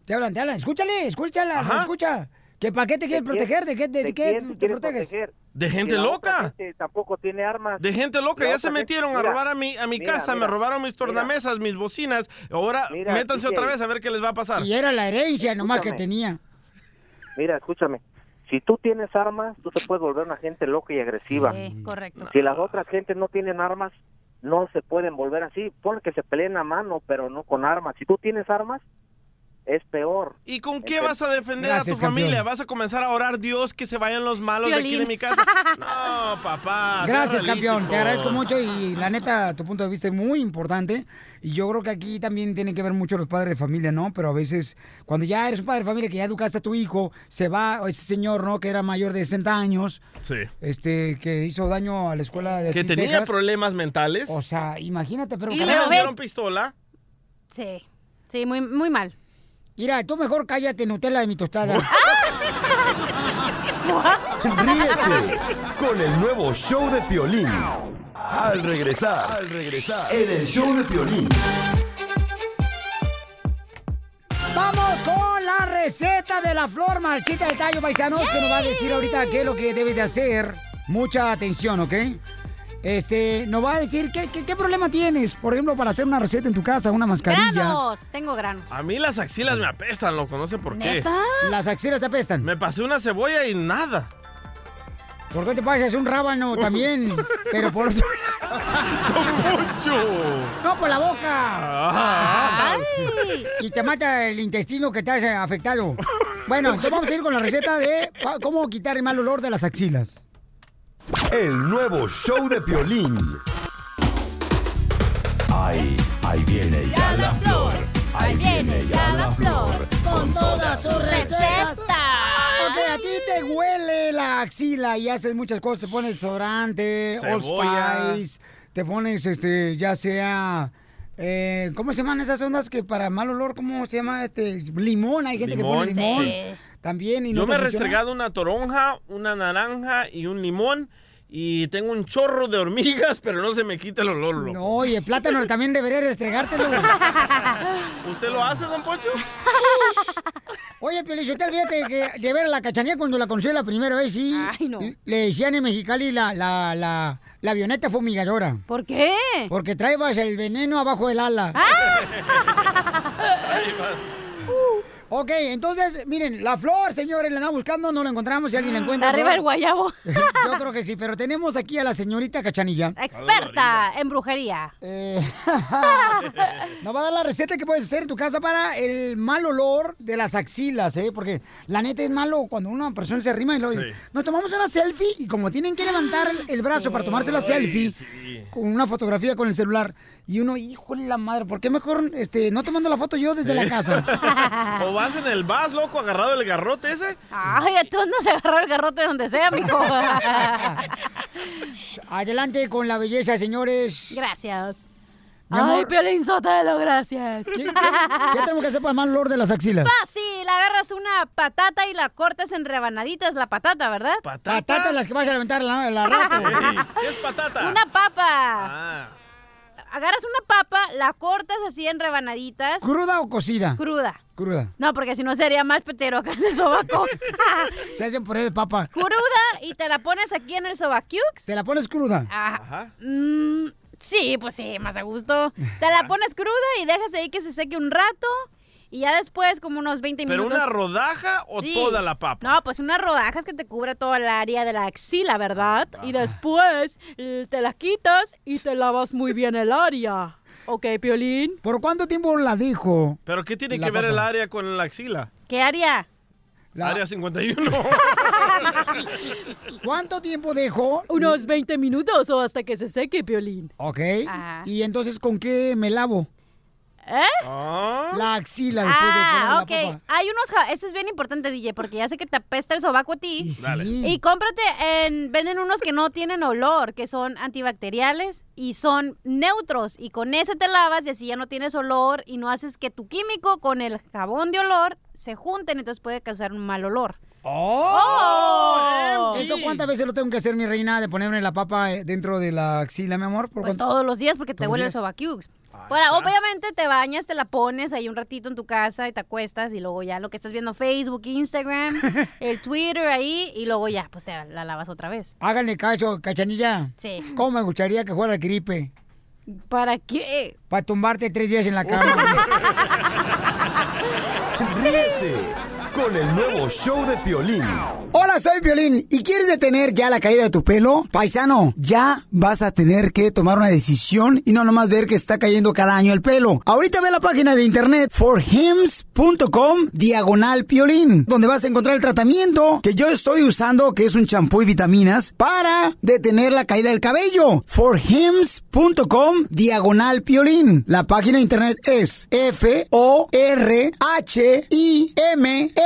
Te hablan, te hablan. Escúchale, escúchala, Ajá. escucha. ¿Que ¿Para qué te quieres proteger? ¿De qué, de, ¿De qué te proteges? proteger? De gente la loca. gente tampoco tiene armas. De gente loca, La ya se gente- metieron a robar a mi, a mi mira, casa, me robaron mis tornamesas, mis bocinas. Ahora Mira, métanse otra vez a ver qué les va a pasar. Y era la herencia nomás que tenía. Mira, escúchame. Si tú tienes armas, tú te puedes volver una gente loca y agresiva. Sí, correcto. Si las otras gentes no tienen armas, no se pueden volver así. Ponle que se peleen a mano, pero no con armas. Si tú tienes armas, es peor. ¿Y con qué vas a defender Gracias, a tu familia? ¿Vas a comenzar a orar Dios que se vayan los malos de aquí de mi casa? No, papá. Gracias, campeón. Te agradezco mucho y la neta, tu punto de vista es muy importante. Y yo creo que aquí también tienen que ver mucho los padres de familia, ¿no? Pero a veces, cuando ya eres un padre de familia, que ya educaste a tu hijo, se va, o ese señor, ¿no? Que era mayor de 60 años, Sí. este, que hizo daño a la escuela de Que tenía Texas. problemas mentales. O sea, imagínate, pero... Y le vendieron pistola. Sí. Sí, muy, muy mal. Mira, tú mejor cállate, Nutella de mi tostada. Ríete con el nuevo show de Piolín. Al regresar, al regresar, en el show de Piolín. Vamos con la receta de la flor marchita del tallo, paisanos, que nos va a decir ahorita qué es lo que debes de hacer. Mucha atención, ¿ok? Este, nos va a decir qué, qué, qué problema tienes, por ejemplo, para hacer una receta en tu casa, una mascarilla. Granos. Tengo granos. A mí las axilas me apestan, loco, no sé por qué. ¿Neta? Las axilas te apestan. Me pasé una cebolla y nada. ¿Por qué te pasas un rábano también? Pero por otro ¡Mucho! No, por la boca. Ah. Ay. Y te mata el intestino que te has afectado. Bueno, entonces vamos a ir con la receta de cómo quitar el mal olor de las axilas. El nuevo show de Piolín. Ay, ahí viene ya la flor. Ahí viene ya la flor. Con todas sus Receta. Ok, a ti te huele la axila y haces muchas cosas. Te pones desodorante, Old. Spice, te pones, este, ya sea... eh, ¿Cómo se llaman esas ondas que para mal olor, cómo se llama? Este, limón, hay gente que pone Limón, limón. sí. También y no Yo me he restregado una toronja, una naranja y un limón. Y tengo un chorro de hormigas, pero no se me quita el olor, loco. No, oye, el plátano también debería restregártelo. ¿Usted lo hace, don Poncho? Oye, Piolichotel, fíjate que de ver a la cachanía cuando la conocí la primera vez, sí. Ay, no. Le decían en Mexicali la, la, la, la avioneta fumigadora. ¿Por qué? Porque traebas el veneno abajo del ala. Ok, entonces, miren, la flor, señores, la andamos buscando, no la encontramos, si alguien la encuentra. Arriba el guayabo. Yo creo que sí, pero tenemos aquí a la señorita Cachanilla. Experta en brujería. Eh, nos va a dar la receta que puedes hacer en tu casa para el mal olor de las axilas, ¿eh? Porque la neta es malo cuando una persona se arrima y luego dice, Sí. nos tomamos una selfie y como tienen que levantar el, brazo Sí. para tomarse la Ay, selfie sí. con una fotografía con el celular y uno, híjole la madre, ¿por qué mejor este, no te mando la foto yo desde la casa? ¿O vas en el vas, loco, agarrado del garrote ese? Ay, tú andas a agarrar el garrote donde sea, mijo. Adelante con la belleza, señores. Gracias. Mi Ay, amor, Piolín Sotelo, gracias. ¿qué, qué- qué tenemos que hacer para el mal olor de las axilas? Fácil, agarras una patata y la cortas en rebanaditas, la patata, ¿verdad? Patatas las que vas a levantar la, la rato. ¿Qué es patata? Una papa. Ah. Agarras una papa, la cortas así en rebanaditas. ¿Cruda o cocida? Cruda. Cruda. No, porque si no sería más petero acá en el sobaco. Se hacen puré de papa. Cruda y te la pones aquí en el sobaquiux. ¿Te la pones cruda? Ajá. Mm, sí, pues sí, más a gusto. Te la pones cruda y dejas ahí que se seque un rato. Y ya después, como unos 20 ¿Pero minutos. una rodaja o Sí. toda la papa? No, pues unas rodajas que te cubre toda el área de la axila, ¿verdad? Y después eh, te las quitas y te lavas muy bien el área. Ok, Piolín. ¿Por cuánto tiempo la dejo? ¿Pero qué tiene La que ver el área con la axila? ¿Qué área? Área 51. ¿Cuánto tiempo dejo? Unos 20 minutos o hasta que se seque, Piolín. Ok. Ajá. ¿Y entonces con qué me lavo? ¿Eh? La axila después de Ah, poner ok. la. Hay unos... ja- Este es bien importante, DJ, porque ya sé que te apesta el sobaco a ti. Dale. sí. Y cómprate, en, venden unos que no tienen olor, que son antibacteriales y son neutros. Y con ese te lavas y así ya no tienes olor y no haces que tu químico con el jabón de olor se junten, entonces puede causar un mal olor. ¡Oh! ¿Eso cuántas veces lo tengo que hacer, mi reina, de ponerme la papa eh, dentro de la axila, mi amor? ¿Por Pues cuánto? todos los días porque te ¿Todos huele el sobaquiux. Bueno, obviamente te bañas, te la pones ahí un ratito en tu casa y te acuestas y luego ya lo que estás viendo Facebook, Instagram, el Twitter ahí y luego ya pues te la lavas otra vez. Háganle caso, cachanilla. Sí. ¿Cómo me gustaría que fuera el gripe? ¿Para qué? Para tumbarte tres días en la cama. Ríete con el nuevo show de Piolín. Hola, soy Violín. ¿Y quieres detener ya la caída de tu pelo? Paisano, ya vas a tener que tomar una decisión y no nomás ver que está cayendo cada año el pelo. Ahorita ve la página de internet forhims.com diagonal piolín, donde vas a encontrar el tratamiento que yo estoy usando, que es un champú y vitaminas, para detener la caída del cabello. forhims.com diagonal piolín. La página de internet es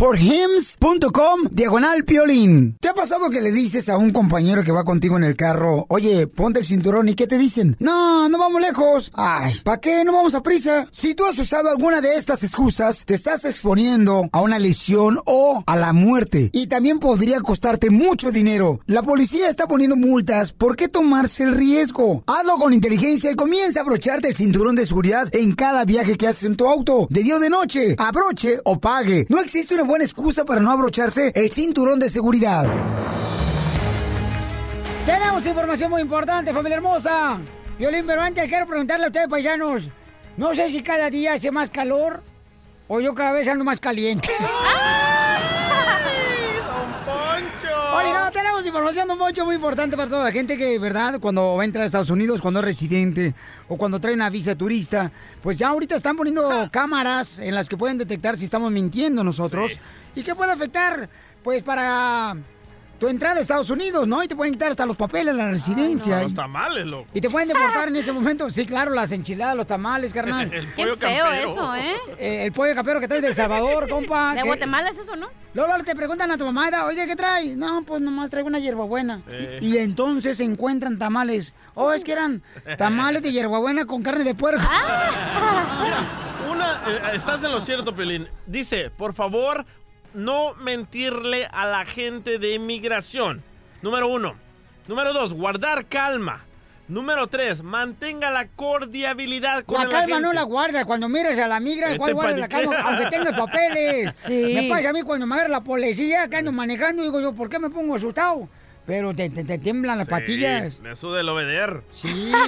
forhims.com diagonal piolín. ¿Te ha pasado que le dices a un compañero que va contigo en el carro, oye, ponte el cinturón y qué te dicen? No, no vamos lejos. Ay, ¿para qué? No vamos a prisa. Si tú has usado alguna de estas excusas, te estás exponiendo a una lesión o a la muerte. Y también podría costarte mucho dinero. La policía está poniendo multas. ¿Por qué tomarse el riesgo? Hazlo con inteligencia y comienza a abrocharte el cinturón de seguridad en cada viaje que haces en tu auto. De día o de noche. Abroche o pague. No existe una buena excusa para no abrocharse el cinturón de seguridad. Tenemos información muy importante, familia hermosa. Violín, pero antes quiero preguntarle a ustedes, paisanos. No sé si cada día hace más calor o yo cada vez ando más caliente. Oye, no, tenemos información, don Moncho, muy importante para toda la gente que, ¿verdad? Cuando va a entrar a Estados Unidos, cuando es residente o cuando trae una visa turista, pues ya ahorita están poniendo cámaras en las que pueden detectar si estamos mintiendo nosotros y que puede afectar, pues, para tu entrada a Estados Unidos, ¿no? Y te pueden quitar hasta los papeles, la residencia. Los tamales, loco. Y te pueden deportar en ese momento. Sí, claro, las enchiladas, los tamales, carnal. El Qué feo eso, ¿eh? Eh, el pollo capero que traes de El Salvador, compa. De que- Guatemala es eso, ¿no? Luego luego te preguntan a tu mamá, oye, ¿qué trae? No, pues nomás traigo una hierbabuena. Eh. Y, y entonces se encuentran tamales. Oh, es que eran tamales de hierbabuena con carne de puerco. Una, eh, estás en lo cierto, Pelín. Dice, por favor, no mentirle a la gente de inmigración. Número uno. Número dos, guardar calma. Número tres, mantenga la cordialidad con La calma no la guarda. Cuando miras a la migra, Este ¿cuál guarda la calma? Aunque tengas papeles. Sí. Me pasa a mí cuando me agarra la policía, que ando manejando, digo yo, ¿por qué me pongo asustado? Pero te, te- te tiemblan las Sí, patillas. Le suda el obeder. Sí.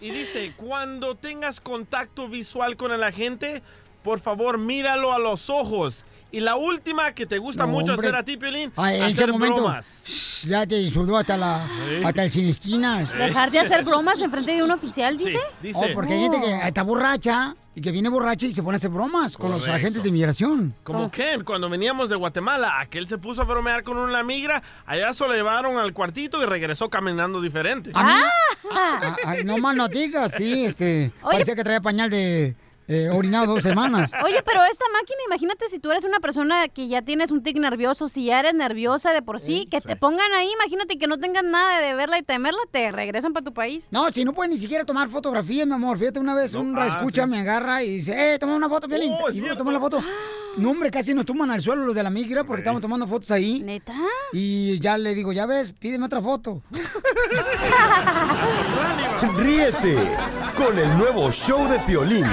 Y dice, cuando tengas contacto visual con el agente, por favor míralo a los ojos Y la última que te gusta No, mucho hombre. hacer a ti, Piolín, Ah, en ese hacer momento bromas. shh, ya te insultó hasta la Sí. hasta el sin esquinas. ¿Dejar de hacer bromas en frente de un oficial, dice? Oh, porque hay gente que está borracha y que viene borracha y se pone a hacer bromas con los agentes de inmigración. Como Ken, cuando veníamos de Guatemala, aquel se puso a bromear con una migra, allá se lo llevaron al cuartito y regresó caminando diferente. A mí- Ah, ay, no más no digas, sí, este, parecía que traía pañal de eh, orinado dos semanas. Oye, pero esta máquina, imagínate si tú eres una persona que ya tienes un tic nervioso, si ya eres nerviosa de por sí, que te pongan ahí, imagínate que no tengas nada de verla y temerla, te regresan para tu país. No, si no pueden ni siquiera tomar fotografías, mi amor. Fíjate, una vez un ah, escucha sí. me agarra y dice, eh, toma una foto, Piolín. Oh, y cierto. toma la foto. No, hombre, casi nos toman al suelo los de la migra porque estamos tomando fotos ahí. ¿Neta? Y ya le digo, ya ves, pídeme otra foto. Ríete con el nuevo show de Piolín.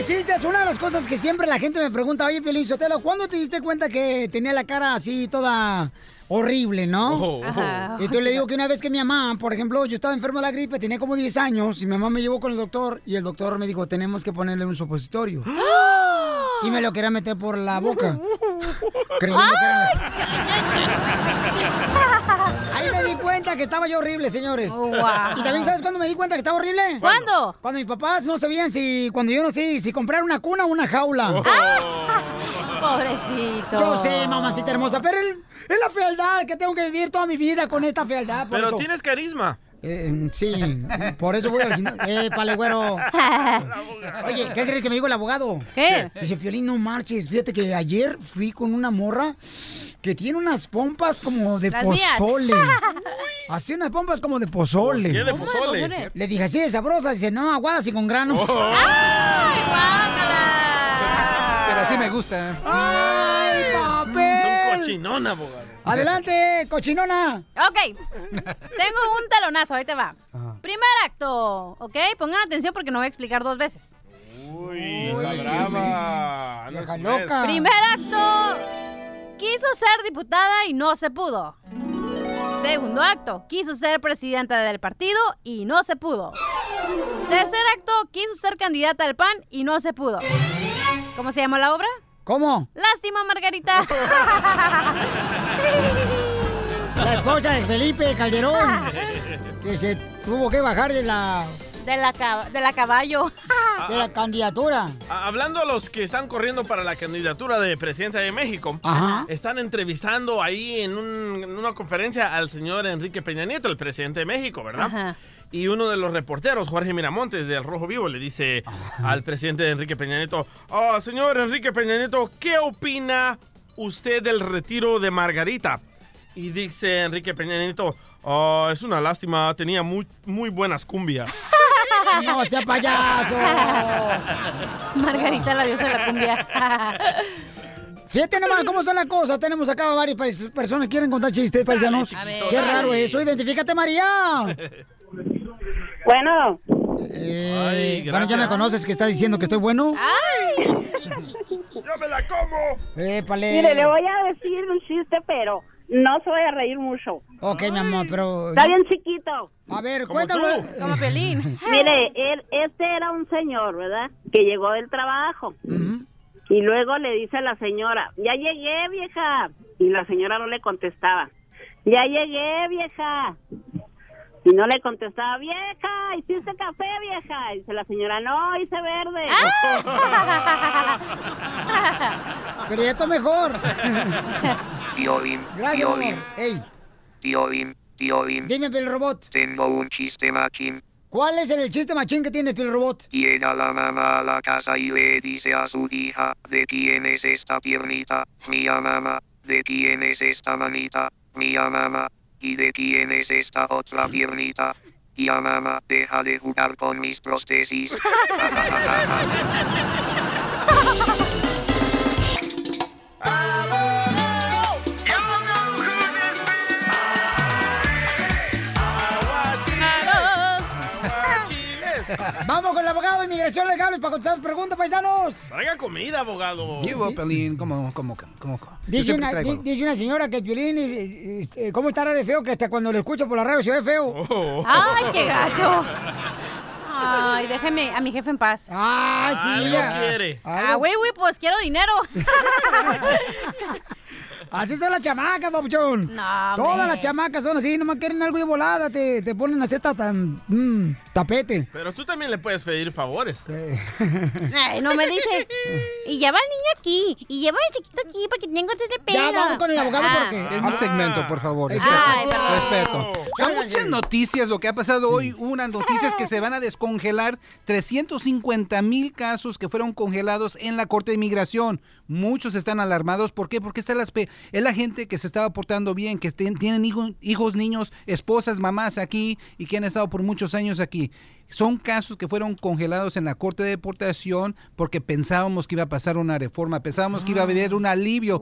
De chistes. Una de las cosas que siempre la gente me pregunta, oye, Piolín Sotelo, ¿cuándo te diste cuenta que tenía la cara así toda horrible, no? Oh. Ajá. Y tú le digo que una vez que mi mamá, por ejemplo, yo estaba enfermo de la gripe, tenía como 10 años, y mi mamá me llevó con el doctor, y el doctor me dijo, tenemos que ponerle un supositorio. Y me lo quería meter por la boca. Creyendo que era... Ahí me di cuenta que estaba yo horrible, señores. Oh, wow. ¿Y también sabes cuándo me di cuenta que estaba horrible? ¿Cuándo? Cuando mis papás no sabían si, cuando yo no sé, si comprar una cuna o una jaula. Pobrecito. Yo sé, mamacita hermosa, pero es la fealdad que tengo que vivir toda mi vida con esta fealdad. por Pero eso. tienes carisma. Eh, sí, por eso voy al gimnasio. Eh, pale, güero. Oye, ¿qué crees que me dijo el abogado? ¿Qué? Dice, Piolín, no marches. Fíjate que ayer fui con una morra que tiene unas pompas como de Las mías. pozole. Así unas pompas como de pozole. ¿Qué de pozole? Le dije, así de sabrosa. Dice, no, aguadas y con granos. Oh. ¡Ay, Pero así me gusta. ¡Ay, papel! Son cochinón, abogado. Adelante, cochinona. Ok, tengo un talonazo, ahí te va. Primer acto, ¿ok? Pongan atención porque no voy a explicar dos veces. Uy, está brava. Vieja loca. Primer acto, quiso ser diputada y no se pudo. Segundo acto, quiso ser presidenta del partido y no se pudo. Tercer acto, quiso ser candidata al PAN y no se pudo. ¿Cómo se llama la obra? ¿Cómo? Lástima, Margarita. La esposa de Felipe Calderón, que se tuvo que bajar de la, De la, cab- de la caballo. de la candidatura. Hablando a los que están corriendo para la candidatura de presidencia de México, Ajá. están entrevistando ahí en, un- en una conferencia al señor Enrique Peña Nieto, el presidente de México, ¿verdad? Ajá. Y uno de los reporteros, Jorge Miramontes, del Rojo Vivo, le dice al presidente Enrique Peña Nieto, "Ah, señor Enrique Peña Nieto, ¿qué opina usted del retiro de Margarita? Y dice Enrique Peña Nieto, "Ah, es una lástima, tenía muy, muy buenas cumbias. No sea payaso. Margarita, la diosa de la cumbia. Fíjate nomás cómo son las cosas. Tenemos acá varias personas que quieren contar chistes, paisanos. Ver. Qué raro eso. Identifícate, María. Bueno. Eh, Ay, bueno, ya me conoces que está diciendo que estoy bueno. ¡Yo me la como! Épale. Mire, le voy a decir un chiste, pero no se voy a reír mucho. Ok, mi amor, pero... Está bien chiquito. A ver, cuéntalo. Como Pelín. Mire, él, este era un señor, ¿verdad? Que llegó del trabajo. Y luego le dice a la señora, ya llegué, vieja. Y la señora no le contestaba. Ya llegué, vieja. Y no le contestaba, vieja, ¿hiciste café, vieja? Y dice la señora, no, hice verde. Pero ya está mejor. Piolín, Gracias, Piolín, amor. Ey, Piolín, Piolín. dime, el robot. Tengo un chiste machín. ¿Cuál es el chiste machín que tiene el robot? Llega la mamá a la casa y le dice a su hija, ¿de quién es esta piernita? Mía mamá. ¿De quién es esta manita? Mía mamá. ¿Y de quién es esta otra piernita? Tía mamá, deja de jugar con mis prótesis. Vamos con el abogado de inmigración legal para contestar sus preguntas, paisanos. Traiga comida, abogado. Llevo, Pelín, ¿cómo, cómo, cómo? Dice una, dice una señora que el violín, eh, eh, eh, ¿cómo estará de feo que hasta cuando lo escucho por la radio se ve feo? ¡Ay, qué gacho! Ay, déjeme a mi jefe en paz. Ay, sí, ya. quiere. Ah, güey, güey, pues quiero dinero. Así son las chamacas, papuchón. No, Todas las chamacas son así, nomás quieren algo de volada, te, te ponen a hacer ta- tan, mm, tapete. Pero tú también le puedes pedir favores. Ay, no me dice. Y lleva al niño aquí. Y lleva al chiquito aquí porque tengo este pelo. Ya, vamos con el abogado Ah. porque- Es mi segmento, por favor. Ay, Respeto. Son muchas noticias lo que ha pasado hoy. Una noticia es que se van a descongelar 350 mil casos que fueron congelados en la Corte de Inmigración. Muchos están alarmados. ¿Por qué? Porque está las pe- es la gente que se estaba portando bien, que ten- tienen hijo- hijos, niños, esposas, mamás aquí y que han estado por muchos años aquí. Son casos que fueron congelados en la Corte de Deportación porque pensábamos que iba a pasar una reforma, pensábamos que iba a haber un alivio.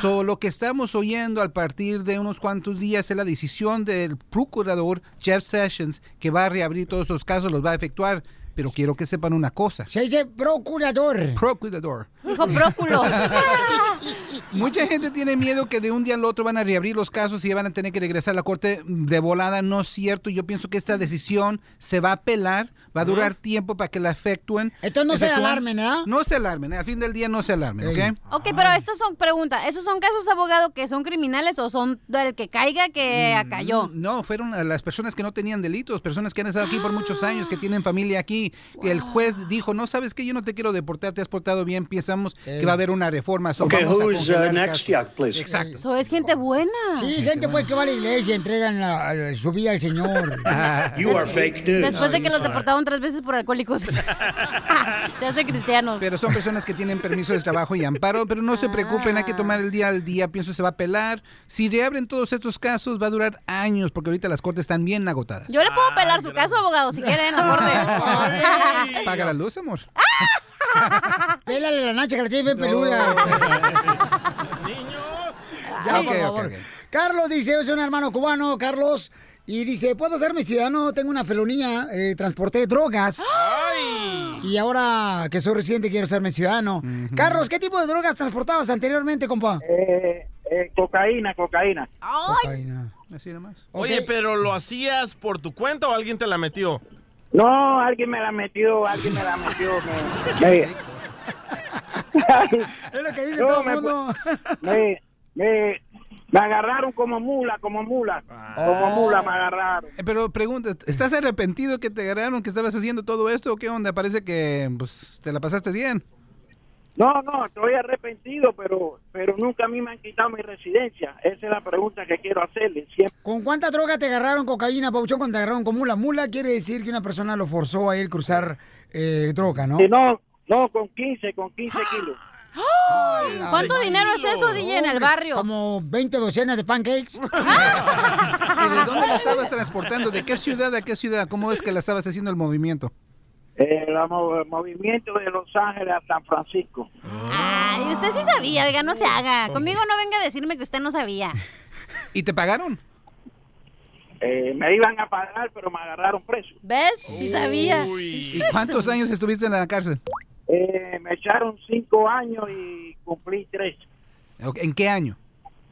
So, lo que estamos oyendo al partir de unos cuantos días es la decisión del procurador Jeff Sessions que va a reabrir todos esos casos, los va a efectuar. Pero quiero que sepan una cosa. Se dice procurador. Procurador. Dijo próculo. Mucha gente tiene miedo que de un día al otro van a reabrir los casos y van a tener que regresar a la corte de volada. No es cierto. Yo pienso que esta decisión se va a apelar, va a durar tiempo para que la efectúen. Entonces no se alarmen, ¿verdad? No se alarmen. ¿eh? Al fin del día no se alarmen, ¿ok? Ok, pero estas son preguntas. ¿Esos son casos, abogado, que son criminales o son del que caiga que cayó? Mm, No, fueron las personas que no tenían delitos, personas que han estado aquí por muchos años, que tienen familia aquí. El juez dijo, no, sabes que yo no te quiero deportar, te has portado bien, pensamos que va a haber una reforma. so a who's uh, next? casos". Yeah, please. Exacto. Eso es gente buena. Sí, gente pues que va a la iglesia, entregan la, la- su vida al Señor. You are fake news. Después de que los deportaron tres veces por alcohólicos. Se hace cristianos. Pero son personas que tienen permiso de trabajo y amparo, pero no se preocupen, hay que tomar el día al día, pienso se va a pelar. Si reabren todos estos casos va a durar años, porque ahorita las cortes están bien agotadas. Yo le puedo pelar su caso, abogado, si quiere, en la corte. Paga la luz, amor. Pélale la nacha que la tiene bien peluda. Ya, Ok, por ok, favor. Carlos dice, yo soy un hermano cubano, Carlos, y dice, ¿puedo ser mi ciudadano? Tengo una felonía, eh, transporté drogas. Y ahora que soy residente quiero ser mi ciudadano. Carlos, ¿qué tipo de drogas transportabas anteriormente, compa? Eh, eh, cocaína, cocaína. Cocaína. Así nomás. Oye, pero ¿lo hacías por tu cuenta o alguien te la metió? No, alguien me la metió, alguien me la metió. Me, me- Es lo que dice No, todo me el mundo. me, me, me agarraron como mula, como mula. Como mula me agarraron. Eh, Pero pregunta, ¿estás arrepentido que te agarraron, que estabas haciendo todo esto o qué onda? Parece que pues, te la pasaste bien. No, no, estoy arrepentido, pero pero nunca a mí me han quitado mi residencia. Esa es la pregunta que quiero hacerle. Siempre. ¿Con cuánta droga te agarraron cocaína, Pauchón, cuando te agarraron con mula? Mula quiere decir que una persona lo forzó a él cruzar eh, droga, ¿no? Sí, no, no, con 15, con 15 kilos. ¿Cuánto dinero es eso, DJ, en el barrio? Como 20 docenas de pancakes. ¿Y de dónde la estabas transportando? ¿De qué ciudad a qué ciudad? ¿Cómo es que la estabas haciendo el movimiento? Eh, el mo- movimiento de Los Ángeles a San Francisco. Ay, usted sí sabía, oiga, no se haga. Conmigo no venga a decirme que usted no sabía. ¿Y te pagaron? Eh, me iban a pagar, pero me agarraron preso. ¿Ves? Sí sabía. ¿Y cuántos años estuviste en la cárcel? Eh, me echaron cinco años y cumplí tres. ¿En qué año?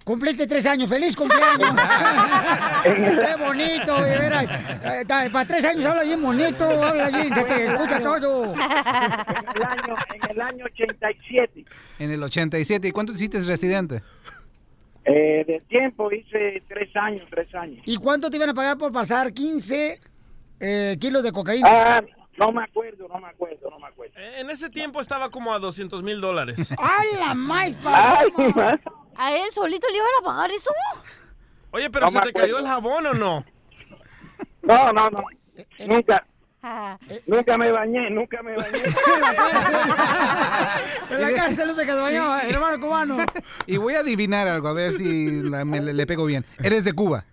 Cumpliste tres años, feliz cumpleaños. Qué bonito, de veras. Eh, Para tres años habla bien bonito, habla bien, se te escucha todo. En el año, en el año 87. En el 87. ¿Y cuánto hiciste residente? Eh, de tiempo hice tres años, tres años. ¿Y cuánto te iban a pagar por pasar 15 eh, kilos de cocaína? Ah, no me acuerdo, no me acuerdo, no me acuerdo. Eh, En ese tiempo estaba como a 200 mil dólares. ¡Ay, la más, Ay! ¿A él solito le iban a pagar eso? Oye, pero No ¿se te cayó el jabón o no? No, no, no. Nunca, Ah, nunca me bañé, nunca me bañé. En la cárcel. En la cárcel no se quedó bañado, hermano cubano. Y voy a adivinar algo, a ver si la- me- le, le pego bien. Eres de Cuba.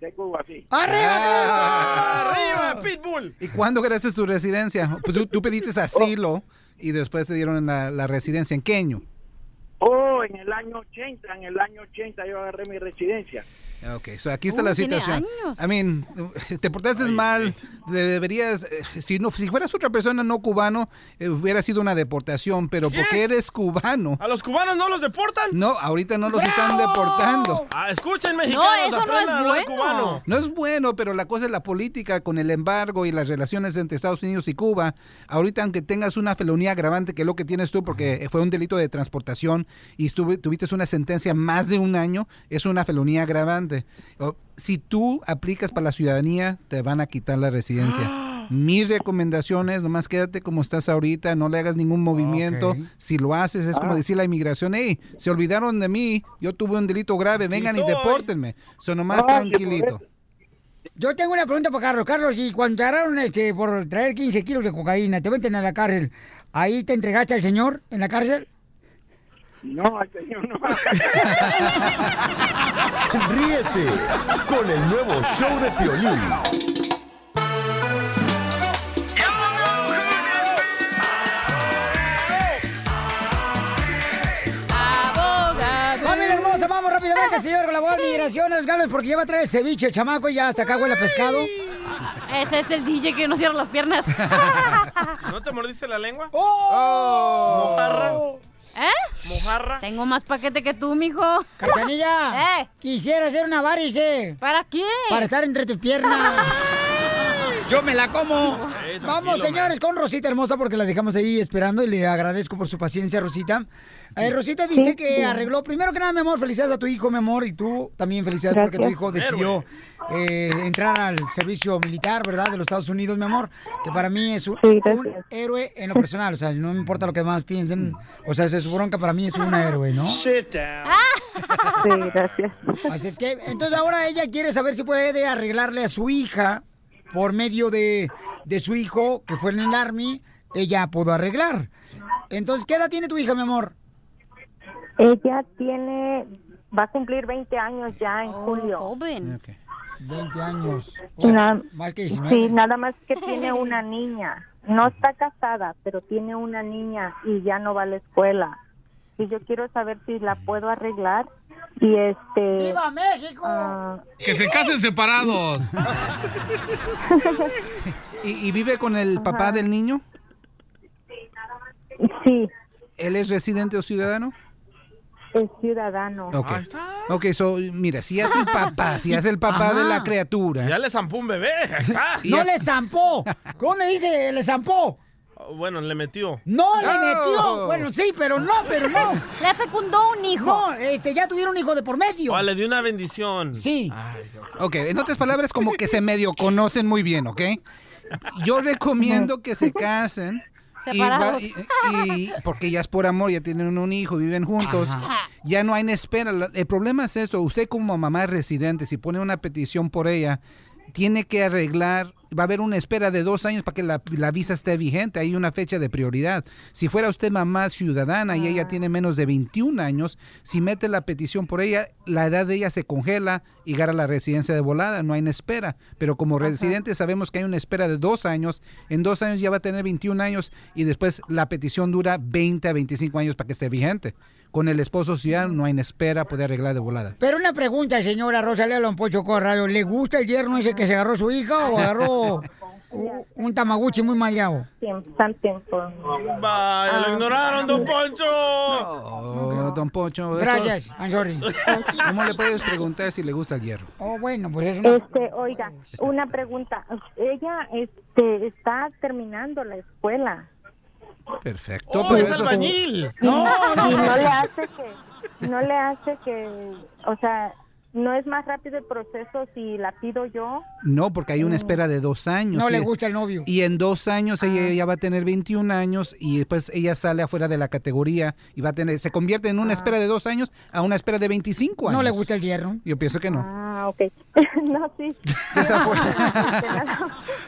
De Cuba, sí. ¡Arriba, ¡Arriba, Pitbull! ¿Y cuándo ganaste tu residencia? Pues tú, tú pediste asilo y después te dieron la, la residencia. ¿En qué año? Yo en el año 80, en el año 80 yo agarré mi residencia. Ok, so aquí está Uy, la situación. años. I mean, te portaste mal, de- deberías, eh, si no, si fueras otra persona no cubano, eh, hubiera sido una deportación, pero porque eres cubano. ¿A los cubanos no los deportan? No, ahorita no los están deportando. Ah, escuchen, mexicanos, aprendan a hablar cubano. No es bueno, pero la cosa es la política con el embargo y las relaciones entre Estados Unidos y Cuba. Ahorita, aunque tengas una felonía agravante, que es lo que tienes tú, porque fue un delito de transportación y estuve- tuviste una sentencia más de un año, es una felonía agravante. Si tú aplicas para la ciudadanía, te van a quitar la residencia. Mi recomendación es, nomás quédate como estás ahorita, no le hagas ningún movimiento. Si lo haces, es como Ah. decir la inmigración, hey, se olvidaron de mí, yo tuve un delito grave, vengan y estoy. depórtenme. Son nomás Ah, tranquilito. Yo tengo una pregunta para Carlos. Carlos, y cuando te agarraron este, por traer 15 kilos de cocaína, te meten a la cárcel, ¿ahí te entregaste al señor en la cárcel? No, al señor no. Ríete con el nuevo show de Piolín. Familia hermosa, vamos rápidamente, señor, con la abogada de migración, los galos, porque ya va a traer el ceviche, el chamaco, y ya hasta acá huele a pescado. Ese es el DJ que no cierra las piernas. ¿No te mordiste la lengua? ¡Oh! ¿Mojarra? ¿Eh? ¿Mojarra? Tengo más paquete que tú, mijo. Cachanilla, ¿Eh? quisiera hacer una varice. ¿Para qué? Para estar entre tus piernas. Yo me la como. Eh, Vamos, señores, con Rosita hermosa, porque la dejamos ahí esperando y le agradezco por su paciencia, Rosita. Eh, Rosita dice que arregló, primero que nada, mi amor, felicidades a tu hijo, mi amor, y tú también felicidades porque tu hijo decidió eh, entrar al servicio militar, ¿verdad? De los Estados Unidos, mi amor, que para mí es un, un héroe en lo personal, o sea, no me importa lo que demás piensen, o sea, es su bronca, para mí es un héroe, ¿no? Sit down. Sí, gracias. Así es que, entonces ahora ella quiere saber si puede arreglarle a su hija por medio de, de su hijo que fue en el Army, ella pudo arreglar. Entonces, ¿qué edad tiene tu hija, mi amor? Ella tiene, va a cumplir 20 años ya en julio. Joven. 20 años. O sea, Na- más que 19. sí, nada más que tiene una niña. No está casada, pero tiene una niña y ya no va a la escuela. Y yo quiero saber si la puedo arreglar. Y este. ¡Viva México! ah, Que se casen separados. ¿Y, y vive con el papá del niño? Sí. ¿Él es residente o ciudadano? es ciudadano. Ok. Ok, so, mira, si es el papá, si es el papá de la criatura. Ya le zampó un bebé. está. ¡No le zampó! ¿Cómo le dice? ¿Le zampó? Bueno, le metió. ¡No le Oh. metió! Bueno, sí, pero no, pero no. Le fecundó un hijo. No, este, ya tuvieron un hijo de por medio. Oh, le dio una bendición. Sí. Ok, en otras palabras, como que se medio conocen muy bien, ¿ok? Yo recomiendo que se casen. y va- y- y- porque ya es por amor, ya tienen un hijo, viven juntos, ya no hay en espera. El problema es esto, usted como mamá residente, si pone una petición por ella, tiene que arreglar, va a haber una espera de dos años para que la, la visa esté vigente, hay una fecha de prioridad. Si fuera usted mamá ciudadana y ella tiene menos de 21 años, si mete la petición por ella, la edad de ella se congela y gana la residencia de volada, no hay en espera. Pero como residente sabemos que hay una espera de dos años, en dos años ya va a tener 21 años y después la petición dura 20 a 25 años para que esté vigente. Con el esposo ciudadano no hay en espera, puede arreglar de volada. Pero una pregunta, señora Rosalía Don Pocho Corrado. ¿Le gusta el yerno ese que se agarró su hija o agarró un tamaguchi muy? Tiempo, tan tiempo. Vaya, lo ignoraron, don Poncho. Oh, don Pocho. eso- Gracias, I'm sorry. ¿Cómo le puedes preguntar si le gusta el hierro? Oh, bueno, pues es una... Este, oiga, una pregunta. Ella este, está terminando la escuela. Perfecto. Oh, pero es eso- albañil. No, y no, no le hace que, no le hace que, o sea, no es más rápido el proceso si la pido yo. No, porque hay una espera de dos años. no le Y- gusta el novio. Y en dos años ella ya va a tener 21 años y después ella sale afuera de la categoría y va a tener, se convierte en una espera de dos años a una espera de 25 años. No le gusta el yerno. Yo pienso que no. Ah, ok. no, sí.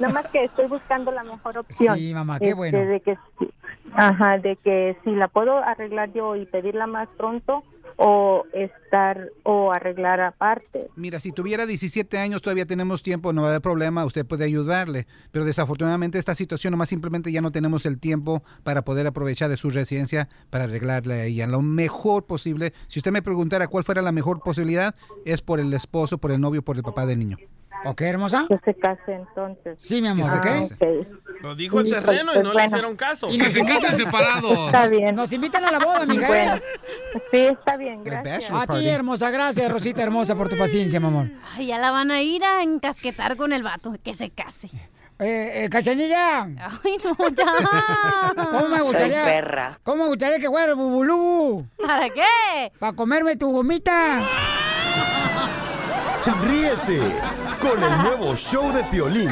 Nada más que estoy buscando la mejor opción. Sí, mamá, qué Este, bueno. De que, sí- ajá, de que si la puedo arreglar yo y pedirla más pronto o estar o arreglar aparte. Mira, si tuviera 17 años todavía tenemos tiempo, no va a haber problema, usted puede ayudarle. Pero desafortunadamente esta situación nomás simplemente ya no tenemos el tiempo para poder aprovechar de su residencia para arreglarle a ella. Lo mejor posible, si usted me preguntara cuál fuera la mejor posibilidad, es por el esposo, por el novio, por el papá del niño. ¿Ok, hermosa? Que se case entonces. Sí, mi amor, Ah, ¿ok? ok. Lo dijo el terreno pues, y no le bueno. hicieron caso. Y nos invitan- Está bien. Nos invitan a la boda, amiga. Bueno, sí, está bien, gracias. A ti, hermosa, gracias, Rosita hermosa, por tu paciencia, mi amor. Ay, ya la van a ir a encasquetar con el vato, que se case. Eh, eh, Cachanilla. Ay, no, ya. ¿Cómo me gustaría? Soy perra. ¿Cómo me gustaría que fuera bubulú? ¿Para qué? Para comerme tu gomita. Ríete con el nuevo show de Piolín.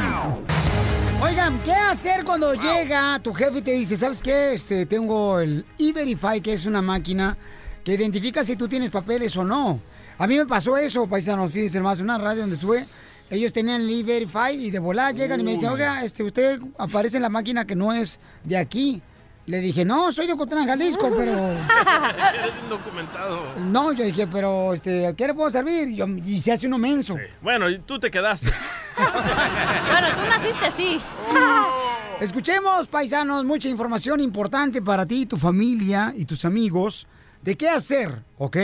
Oigan, ¿qué hacer cuando llega tu jefe y te dice, ¿sabes qué? Este, tengo el E-Verify, que es una máquina que identifica si tú tienes papeles o no. A mí me pasó eso, paisanos, fíjense más, una radio donde estuve. Ellos tenían el E-Verify y de volada llegan y me dicen, Uy. oiga, este, usted aparece en la máquina que no es de aquí. Le dije, no, soy de Ocotlán, Jalisco, pero... Eres indocumentado. No, yo dije, pero, este, ¿qué le puedo servir? Y, yo- y se hace uno menso. Bueno, y tú te quedaste. Bueno, tú naciste así. Escuchemos, paisanos, mucha información importante para ti, tu familia y tus amigos de qué hacer, ¿ok?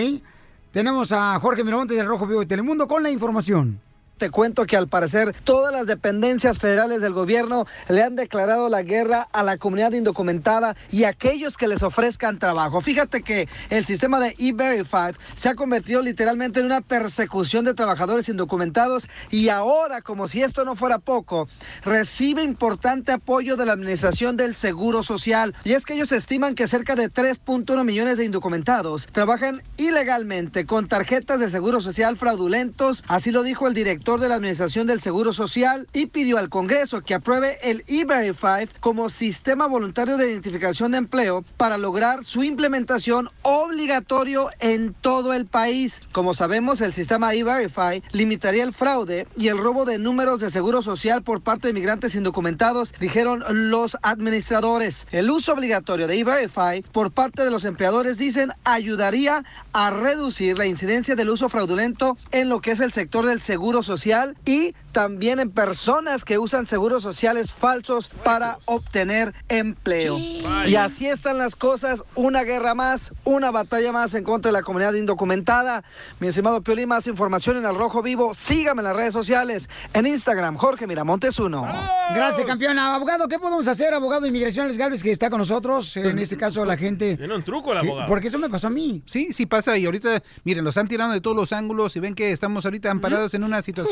Tenemos a Jorge Miramontes del Rojo Vivo de Telemundo con la información. Te cuento que al parecer todas las dependencias federales del gobierno le han declarado la guerra a la comunidad indocumentada y a aquellos que les ofrezcan trabajo. Fíjate que el sistema de E-Verify se ha convertido literalmente en una persecución de trabajadores indocumentados y ahora, como si esto no fuera poco, recibe importante apoyo de la Administración del Seguro Social. Y es que ellos estiman que cerca de 3.1 millones de indocumentados trabajan ilegalmente con tarjetas de Seguro Social fraudulentos. Así lo dijo el director de la Administración del Seguro Social y pidió al Congreso que apruebe el E-Verify como sistema voluntario de identificación de empleo para lograr su implementación obligatorio en todo el país. Como sabemos, el sistema E-Verify limitaría el fraude y el robo de números de seguro social por parte de migrantes indocumentados, dijeron los administradores. El uso obligatorio de E-Verify por parte de los empleadores, dicen, ayudaría a reducir la incidencia del uso fraudulento en lo que es el sector del seguro social y también en personas que usan seguros sociales falsos para obtener empleo. Y así están las cosas, una guerra más, una batalla más en contra de la comunidad indocumentada. Mi estimado Piolín, más información en El Rojo Vivo, sígame en las redes sociales, en Instagram, Jorge Miramontes 1. Gracias, campeona. Abogado, ¿qué podemos hacer? Abogado de Inmigración Galvez, que está con nosotros. En este caso, la gente... Tiene un truco el abogado. Porque eso me pasó a mí. Sí, sí pasa y ahorita, miren, los están tirando de todos los ángulos y ven que estamos ahorita amparados en una situación,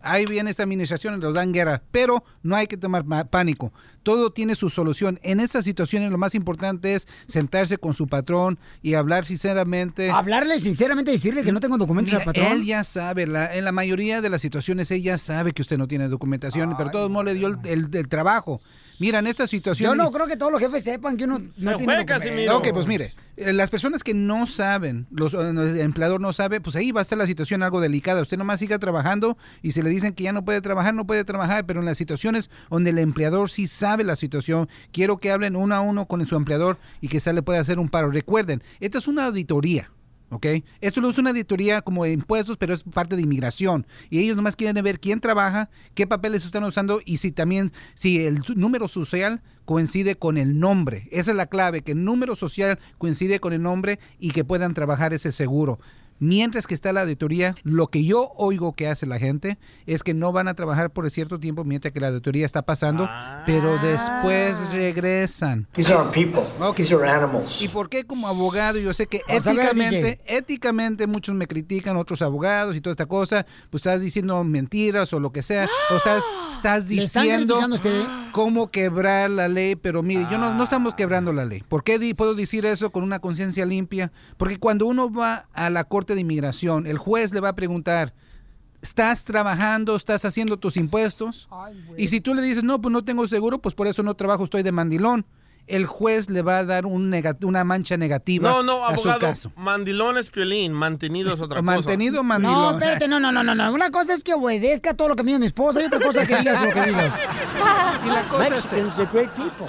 ahí viene esta administración y nos dan guerra, pero no hay que tomar ma- pánico. Todo tiene su solución. En estas situaciones lo más importante es sentarse con su patrón y hablar sinceramente. Hablarle sinceramente, decirle que no tengo documentos Mira, al patrón. Él ya sabe, la- en la mayoría de las situaciones ella sabe que usted no tiene documentación, pero de todos modos le dio el, el- el trabajo. Mira, en esta situación... Yo no creo que todos los jefes sepan que uno no tiene fue, documentos. Ok, pues mire, eh, las personas que no saben, los, eh, el empleador no sabe, pues ahí va a estar la situación algo delicada. Usted nomás siga trabajando y si le dicen que ya no puede trabajar, no puede trabajar, pero en las situaciones donde el empleador sí sabe la situación, quiero que hablen uno a uno con su empleador y que se le pueda hacer un paro. Recuerden, esta es una auditoría. ¿Ok? Esto lo es una auditoría como de impuestos, pero es parte de inmigración. Y ellos nomás quieren ver quién trabaja, qué papeles están usando y si también, si el número social coincide con el nombre. Esa es la clave, que el número social coincide con el nombre y que puedan trabajar ese seguro. Mientras que está la auditoría, lo que yo oigo que hace la gente es que no van a trabajar por cierto tiempo mientras que la auditoría está pasando, pero después regresan. These aren't people. These are animals. ¿Y por qué como abogado? Yo sé que Vamos a ver, éticamente, éticamente muchos me critican, otros abogados y toda esta cosa, pues estás diciendo mentiras o lo que sea, o estás, estás ¿Le están diciendo usted? cómo quebrar la ley, pero mire, yo no, no estamos quebrando la ley. ¿Por qué di- puedo decir eso con una conciencia limpia? Porque cuando uno va a la Corte de Inmigración, el juez le va a preguntar, ¿estás trabajando, estás haciendo tus impuestos? Y si tú le dices, no, pues no tengo seguro, pues por eso no trabajo, estoy de mandilón. El juez le va a dar un una mancha negativa No, no, a su abogado. caso. Mandilón es piolín, mantenido es otra Mantenido, cosa. mandilón. No, espérate, no, no, no, no, no. Una cosa es que obedezca todo lo que diga mi esposa y otra cosa que digas lo que digas. Y la cosa es esta.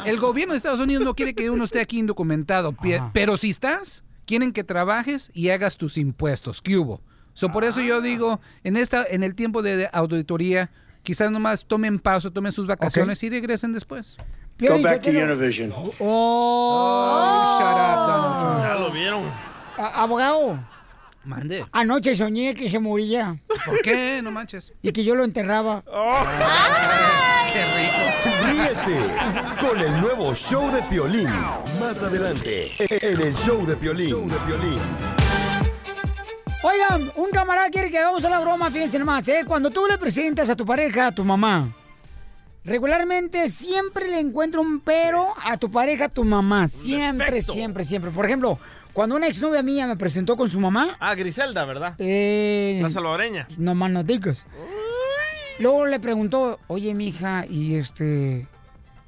El gobierno de Estados Unidos no quiere que uno esté aquí indocumentado, pi- pero si estás, quieren que trabajes y hagas tus impuestos. ¿Qué hubo? So, por eso yo digo, en esta, en el tiempo de, auditoría, quizás nomás tomen pausa, tomen sus vacaciones y regresen después. Go back to Univision. Oh, shut up, Donald Trump. Ya lo vieron. A- abogado. Mande. Anoche soñé que se moría. ¿Por qué? No manches. Y que yo lo enterraba. ¡Qué rico! Ríete con el nuevo show de Piolín. Más adelante, en el show de Piolín. Show de Piolín. Oigan, un camarada quiere que hagamos una broma, fíjense nomás, ¿eh? Cuando tú le presentas a tu pareja, a tu mamá, regularmente siempre le encuentra un pero a tu pareja, a tu mamá. Siempre, siempre, siempre. Por ejemplo, cuando una exnovia mía me presentó con su mamá, Ah, Griselda, ¿verdad? eh, La salvadoreña. no más no digas. Luego le preguntó, oye, mija, ¿y este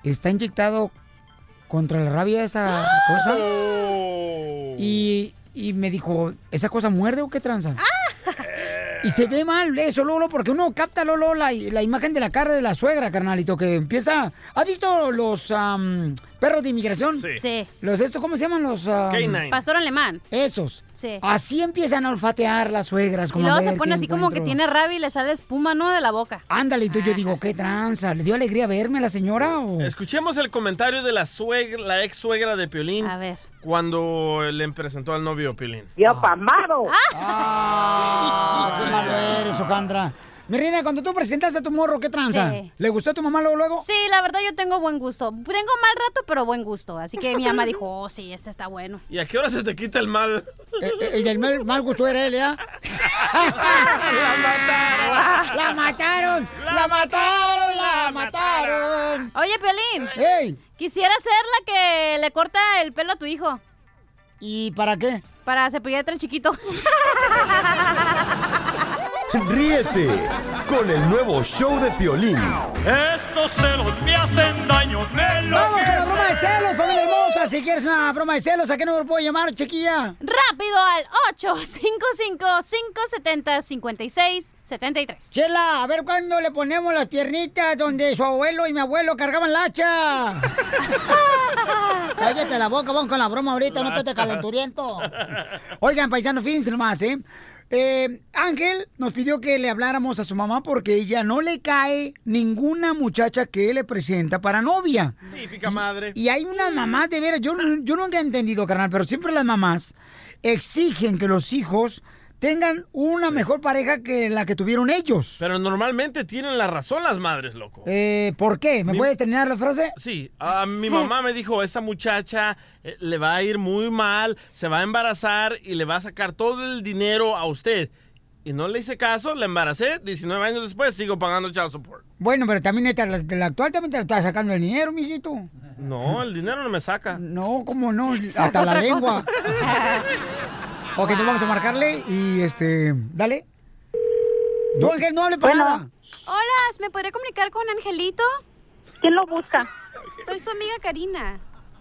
está inyectado contra la rabia esa cosa? Y, y me dijo, ¿esa cosa muerde o qué tranza? Y se ve mal eso, Lolo, porque uno capta, Lolo, la, la imagen de la cara de la suegra, carnalito, que empieza... ¿Has visto los am, perros de inmigración? Sí. Sí. Los estos, ¿cómo se llaman? Los... Canine. Pastor alemán. Esos. Sí. Así empiezan a olfatear las suegras. Y Como a luego se pone así como que tiene rabia y le sale espuma, ¿no? De la boca. Ándale, y tú yo digo, ¿qué tranza? ¿Le dio alegría verme a la señora o...? Escuchemos el comentario de la suegra, la ex suegra de Piolín. A ver. Cuando le presentó al novio Piolín. ¡Yo pamado! ¡Ah! ¡Qué malo eres, Ojandra! Mi reina, cuando tú presentaste a tu morro, ¿qué tranza? Sí. ¿Le gustó a tu mamá luego? luego? Sí, la verdad yo tengo buen gusto. Tengo mal rato, pero buen gusto. Así que mi mamá dijo, oh, sí, este está bueno. ¿Y a qué hora se te quita el mal? El, el del mal, mal gusto era él, ¿ya? ¡La mataron! ¡La mataron! ¡La mataron! ¡La mataron! Oye, Pelín. ¡Ey! Quisiera ser la que le corta el pelo a tu hijo. ¿Y para qué? Para cepillarte el chiquito. Ríete con el nuevo show de Piolín. Estos celos me hacen daño, me Vamos con la broma de celos, familia hermosa. Si quieres una broma de celos, ¿a qué número puedo llamar, chiquilla? Rápido al 855-570-5673. Chela, a ver cuándo le ponemos las piernitas donde su abuelo y mi abuelo cargaban la hacha. Cállate la boca, vamos con la broma ahorita, no te calenturiento. Oigan, paisanos, fíjense nomás, ¿eh? Eh, Ángel nos pidió que le habláramos a su mamá porque ella no le cae ninguna muchacha que le presenta para novia. Típica madre. Y hay unas mamás, de veras, yo, yo nunca he entendido, carnal, pero siempre las mamás exigen que los hijos tengan una mejor pareja que la que tuvieron ellos. Pero normalmente tienen la razón las madres, loco. Eh, ¿Por qué? ¿Me Mi- puedes terminar la frase? Sí, a mi mamá me dijo, esta muchacha eh, le va a ir muy mal, se va a embarazar y le va a sacar todo el dinero a usted. Y no le hice caso, la embaracé, 19 años después sigo pagando child support. Bueno, pero también esta, la, la actual también te la está sacando el dinero, mijito. No, el dinero no me saca. No, ¿cómo no? Hasta la lengua. ok, entonces vamos a marcarle y este, dale. Tú, Ángel, no hable para Bueno. nada. Hola, ¿me podría comunicar con Angelito? ¿Quién lo busca? Soy su amiga Karina.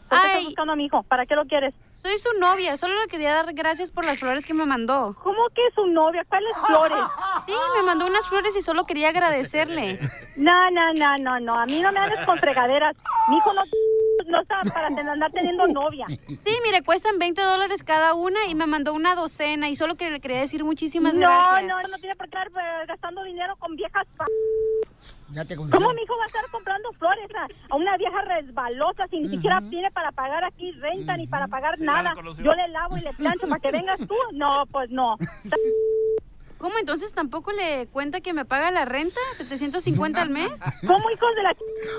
¿Por qué estás buscando a mi hijo? ¿Para qué lo quieres? Soy su novia, solo le quería dar gracias por las flores que me mandó. ¿Cómo que su novia? ¿Cuáles flores? Sí, me mandó unas flores y solo quería agradecerle. No, no, no, no, no. A mí no me hables con fregaderas. Mi hijo no, no está para andar teniendo novia. Sí, mire, cuestan 20 dólares cada una y me mandó una docena y solo que le quería decir muchísimas no, gracias. no, no tiene por qué estar eh, gastando dinero con viejas. pa- Ya te ¿Cómo mi hijo va a estar comprando flores a, a una vieja resbalosa si ni siquiera tiene para pagar aquí renta ni para pagar Sí, nada? Yo le lavo y le plancho para que vengas tú. No, pues no. ¿Cómo entonces tampoco le cuenta que me paga la renta? ¿750 al mes? ¿Cómo hijos de la ch...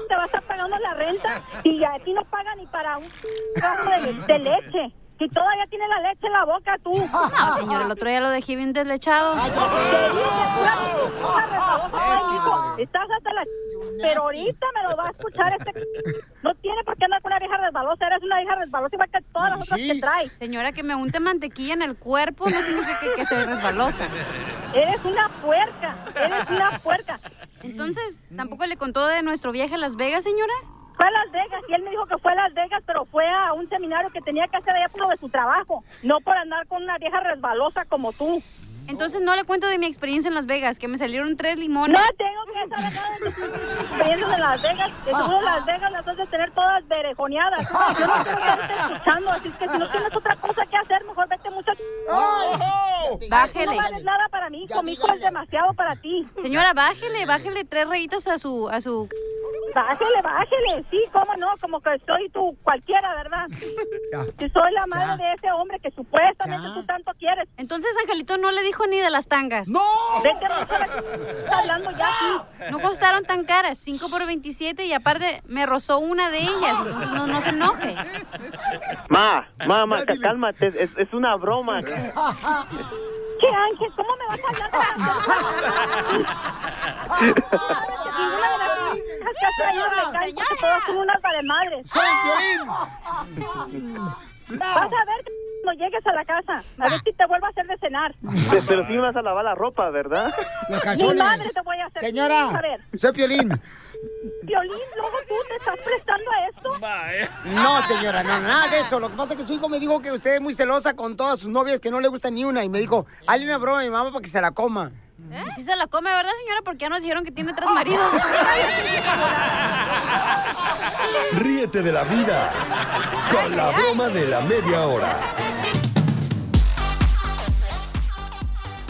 te va a estar pagando la renta y a ti no paga ni para un de, de leche? Si todavía tiene la leche en la boca tú. No, señora, el otro día lo dejé bien deslechado. Estás hasta la. Pero ahorita me lo va a escuchar este... No tiene por qué andar con una vieja resbalosa. Eres una vieja resbalosa igual que todas las otras que traes. Señora, que me unte mantequilla en el cuerpo no significa que, que soy resbalosa. Eres una puerca. Eres una puerca. Entonces, ¿tampoco le contó de nuestro viaje a Las Vegas, señora? Fue a Las Vegas y él me dijo que fue a Las Vegas, pero fue a un seminario que tenía que hacer allá por lo de su trabajo. No por andar con una vieja resbalosa como tú. Entonces no le cuento de mi experiencia en Las Vegas, que me salieron tres limones. No tengo que saber nada de tus experiencias en Las Vegas. Que Ah. Las Vegas las vas a tener todas berejoneadas. Yo no quiero estarte escuchando, así que si no tienes otra cosa que hacer, mejor vete mucho. Bájele. Tú no vales nada para mí, con mi hijo es demasiado para ti. Señora, bájele, bájele tres rayitas a su, a su... Bájele, bájele, sí, cómo no, como que soy tú cualquiera, ¿verdad? Que soy la madre Ya. de ese hombre que supuestamente tú tanto quieres. Entonces Angelito no le dijo ni de las tangas. ¡No! Vete estás hablando ya aquí. No costaron tan caras, 5 por 27 y aparte me rozó una de ellas, entonces no, no se enoje. Ma, mamá, cálmate, es, es una broma. ¿Qué Ángel? ¿Cómo me vas a hablar de Ninguna de las hijas que has traído me caen porque todas son unas madres. ¡Soy Vas a ver cuando llegues a la casa. A ver si te vuelvo a hacer de cenar. Pe- Pero me vas a lavar la ropa, ¿verdad? Los Mi madre te voy a hacer. Señora, ver, soy Piolín. Violín, luego tú te estás prestando a esto. No, señora, no, nada de eso. Lo que pasa es que su hijo me dijo que usted es muy celosa con todas sus novias, que no le gusta ni una. Y me dijo, hazle una broma a mi mamá para que se la coma. Y si se la come, ¿verdad, señora? Porque ya nos dijeron que tiene tres maridos. Ríete de la vida con la broma de la media hora.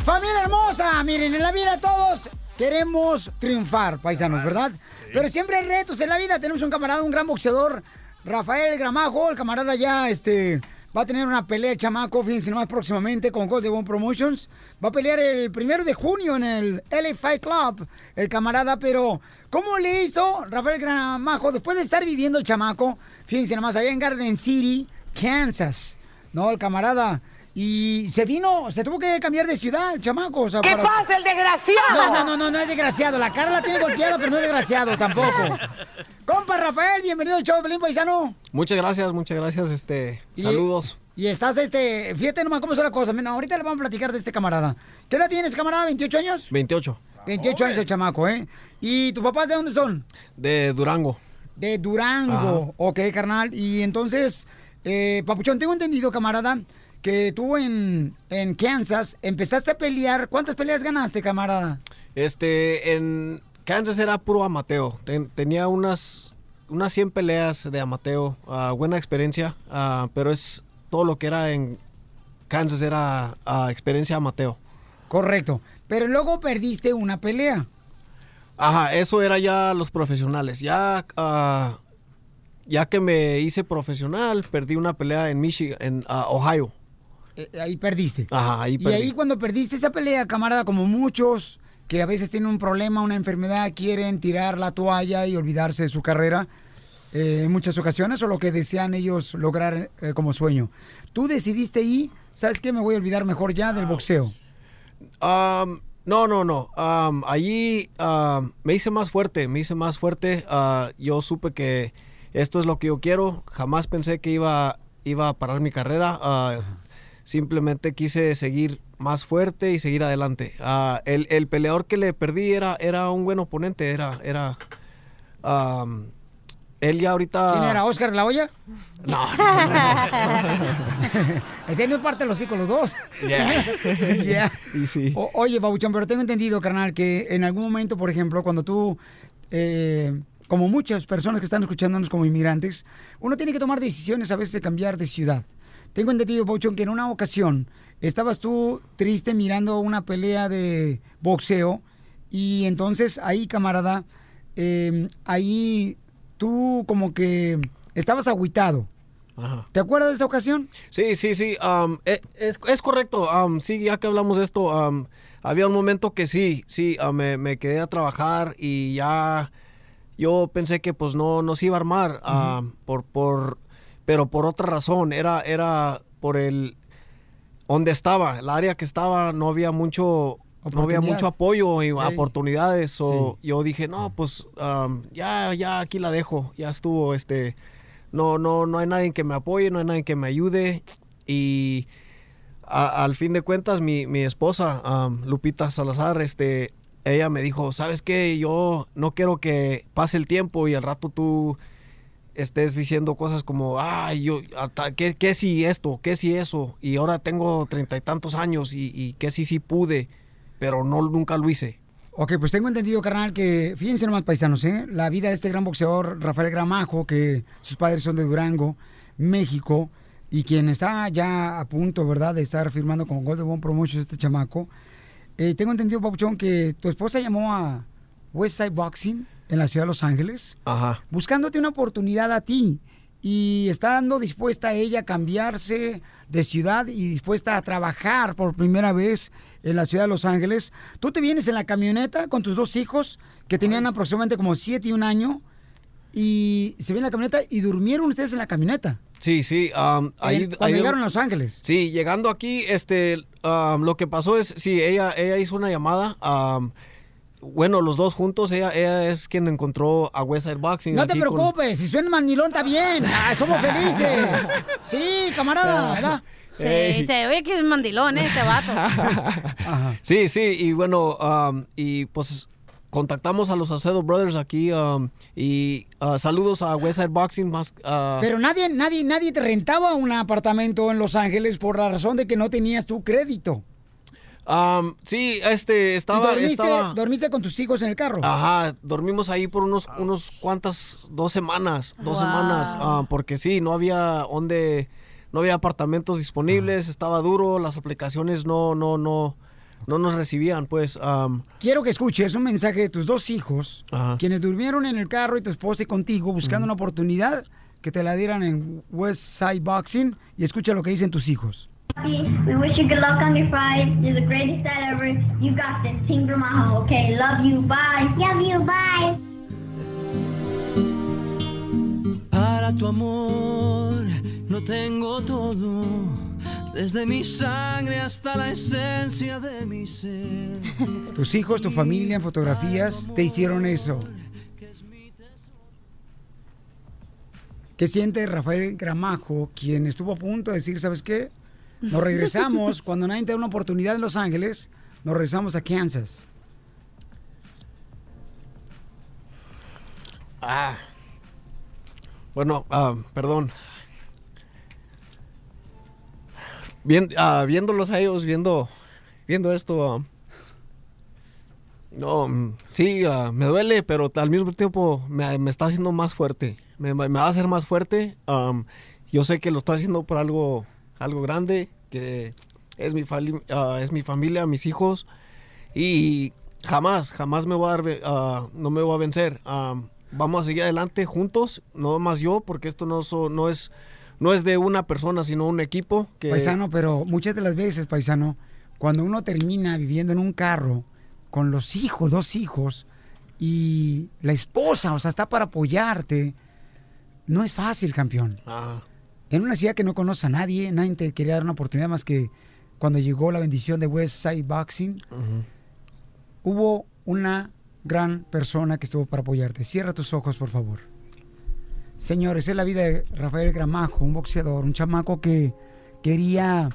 Familia hermosa, miren, en la vida todos queremos triunfar, paisanos, ¿verdad? Pero siempre hay retos en la vida. Tenemos un camarada, un gran boxeador, Rafael Gramajo. El camarada ya, este, va a tener una pelea, chamaco, fíjense más próximamente con Gold de One Promotions. Va a pelear el primero de junio en el LA Fight Club, el camarada, pero ¿cómo le hizo Rafael Gramajo después de estar viviendo el chamaco? Fíjense nomás, allá en Garden City, Kansas, ¿no? El camarada. Y se vino, se tuvo que cambiar de ciudad, el chamaco. o sea, ¿Qué pasa, el desgraciado? No, no, no, no, no es desgraciado. La cara la tiene golpeada, pero no es desgraciado tampoco. Compa Rafael, bienvenido al show de Pelín Paisano. Muchas gracias, muchas gracias, este, Y- saludos. Y estás, este, fíjate nomás cómo son las cosas. Mira, ahorita le vamos a platicar de este camarada. ¿Qué edad tienes, camarada? ¿28 años? 28, 28 años el chamaco, ¿eh? ¿Y tus papás de dónde son? de Durango. De Durango. Ok, carnal. Y entonces, eh, Papuchón, tengo entendido, camarada, que tú en, en Kansas empezaste a pelear. ¿Cuántas peleas ganaste, camarada? Este, en Kansas era puro amateo. Ten- tenía unas, unas 100 peleas de amateo, ah, buena experiencia, ah, pero es todo lo que era en Kansas era ah, experiencia amateo. Correcto. Pero luego perdiste una pelea. Ajá, eso era ya los profesionales. Ya, ya que me hice profesional, perdí una pelea en Michigan, en Ohio. Eh, ahí perdiste. Ajá, ahí Y ahí cuando perdiste esa pelea, camarada, como muchos que a veces tienen un problema, una enfermedad, quieren tirar la toalla y olvidarse de su carrera eh, en muchas ocasiones o lo que desean ellos lograr eh, como sueño. Tú decidiste ahí, ¿sabes qué? Me voy a olvidar mejor ya del boxeo. Am, no, no, no. Am, allí me hice más fuerte, me hice más fuerte. Ah, yo supe que esto es lo que yo quiero. Jamás pensé que iba, iba a parar mi carrera. Ah, simplemente quise seguir más fuerte y seguir adelante. Ah, el, el peleador que le perdí era, era un buen oponente. Era, era, él ya ahorita... ¿Quién era? ¿Oscar de la Hoya? No. Ese no es parte de los hijos, los dos. Yeah. Yeah. Y sí. Oye, Babuchón, pero tengo entendido, carnal, que en algún momento, por ejemplo, cuando tú, eh, como muchas personas que están escuchándonos como inmigrantes, uno tiene que tomar decisiones a veces de cambiar de ciudad. Tengo entendido, Babuchón, que en una ocasión estabas tú triste mirando una pelea de boxeo y entonces ahí, camarada, eh, ahí tú como que estabas agüitado. Ajá. ¿Te acuerdas de esa ocasión? Sí, sí, sí. e- es, es correcto. sí, ya que hablamos de esto, había un momento que sí, sí, ah, me, me quedé a trabajar y ya yo pensé que pues no, no se iba a armar, am, por, por, pero por otra razón, era, era por el, donde estaba, el área que estaba, no había mucho, no había mucho apoyo y oportunidades. O yo dije, no, pues am, ya, ya aquí la dejo, ya estuvo, este, no, no, no hay nadie que me apoye, no hay nadie que me ayude. Y a- al fin de cuentas, mi, mi esposa, am, Lupita Salazar, este, ella me dijo, ¿sabes qué? Yo no quiero que pase el tiempo y al rato tú estés diciendo cosas como, ay, yo, hasta- ¿qué, qué si esto? ¿Qué si eso? Y ahora tengo treinta y tantos años y, y qué si sí pude, pero no, nunca lo hice. Ok, pues tengo entendido, carnal, que fíjense nomás, paisanos, ¿eh? La vida de este gran boxeador, Rafael Gramajo, que sus padres son de Durango, México, y quien está ya a punto, ¿verdad?, de estar firmando con Golden One Promotions este chamaco. Eh, tengo entendido, Papuchón, que tu esposa llamó a Westside Boxing en la ciudad de Los Ángeles Ajá. buscándote una oportunidad a ti y estando dispuesta ella a cambiarse de ciudad y dispuesta a trabajar por primera vez en la ciudad de Los Ángeles. Tú te vienes en la camioneta con tus dos hijos que tenían aproximadamente como siete y un año y se viene en la camioneta y durmieron ustedes en la camioneta. Sí, sí. um, ahí, En- cuando ahí- llegaron a Los Ángeles. Sí, llegando aquí, este, um, lo que pasó es, sí, ella, ella hizo una llamada. um, bueno, los dos juntos, ella, ella es quien encontró a Westside Boxing. No te con- preocupes, si suena mandilón está bien. Ah, somos felices. Sí, camarada, ¿verdad? Sí, se oye que es mandilón, ¿eh? Este vato. Sí, sí, y bueno, um, y pues contactamos a los Acedo Brothers aquí um, y uh, saludos a Westside Boxing más. uh, Pero nadie, nadie, nadie te rentaba un apartamento en Los Ángeles por la razón de que no tenías tu crédito. Um, sí, este, estaba... ¿Y dormiste, estaba- dormiste con tus hijos en el carro? Ajá, dormimos ahí por unos, unos cuantas, dos semanas, dos Wow. semanas, ah, porque sí, no había donde, no había apartamentos disponibles, estaba duro, las aplicaciones no, no, no, no nos recibían, pues, Quiero que escuches un mensaje de tus dos hijos, quienes durmieron en el carro y tu esposa y contigo buscando una oportunidad que te la dieran en West Side Boxing y escucha lo que dicen tus hijos. We wish you good luck on your fight. You're the greatest dad ever. You got this. Team Gramajo. Okay, love you. Bye. Love you. Bye. Para tu amor no tengo todo, desde mi sangre hasta la esencia de mi ser. Tus hijos, tu familia, en fotografías, te hicieron eso. ¿Qué siente Rafael Gramajo, quien estuvo a punto de decir, ¿sabes qué? Nos regresamos, cuando nadie te da una oportunidad en Los Ángeles, nos regresamos a Kansas. ah, bueno, ah, perdón. Bien, ah, viéndolos a ellos, viendo, viendo esto, ah, no, mm, sí, me duele, pero al mismo tiempo me, está haciendo más fuerte. Me, me va a hacer más fuerte. yo sé que lo estoy haciendo por algo, algo grande, que es mi, ah, es mi familia, mis hijos. Y jamás, jamás me voy a dar, ah, no me voy a vencer. Am, vamos a seguir adelante juntos, no más yo, porque esto no, so- no, es, no es de una persona, sino un equipo. Que, Paisano, pero muchas de las veces, paisano, cuando uno termina viviendo en un carro con los hijos, dos hijos, y la esposa, o sea, está para apoyarte, no es fácil, campeón. Ah, En una ciudad que no conoce a nadie, nadie te quería dar una oportunidad más que cuando llegó la bendición de West Side Boxing, hubo una gran persona que estuvo para apoyarte. Cierra tus ojos, por favor. Señores, es la vida de Rafael Gramajo, un boxeador, un chamaco que quería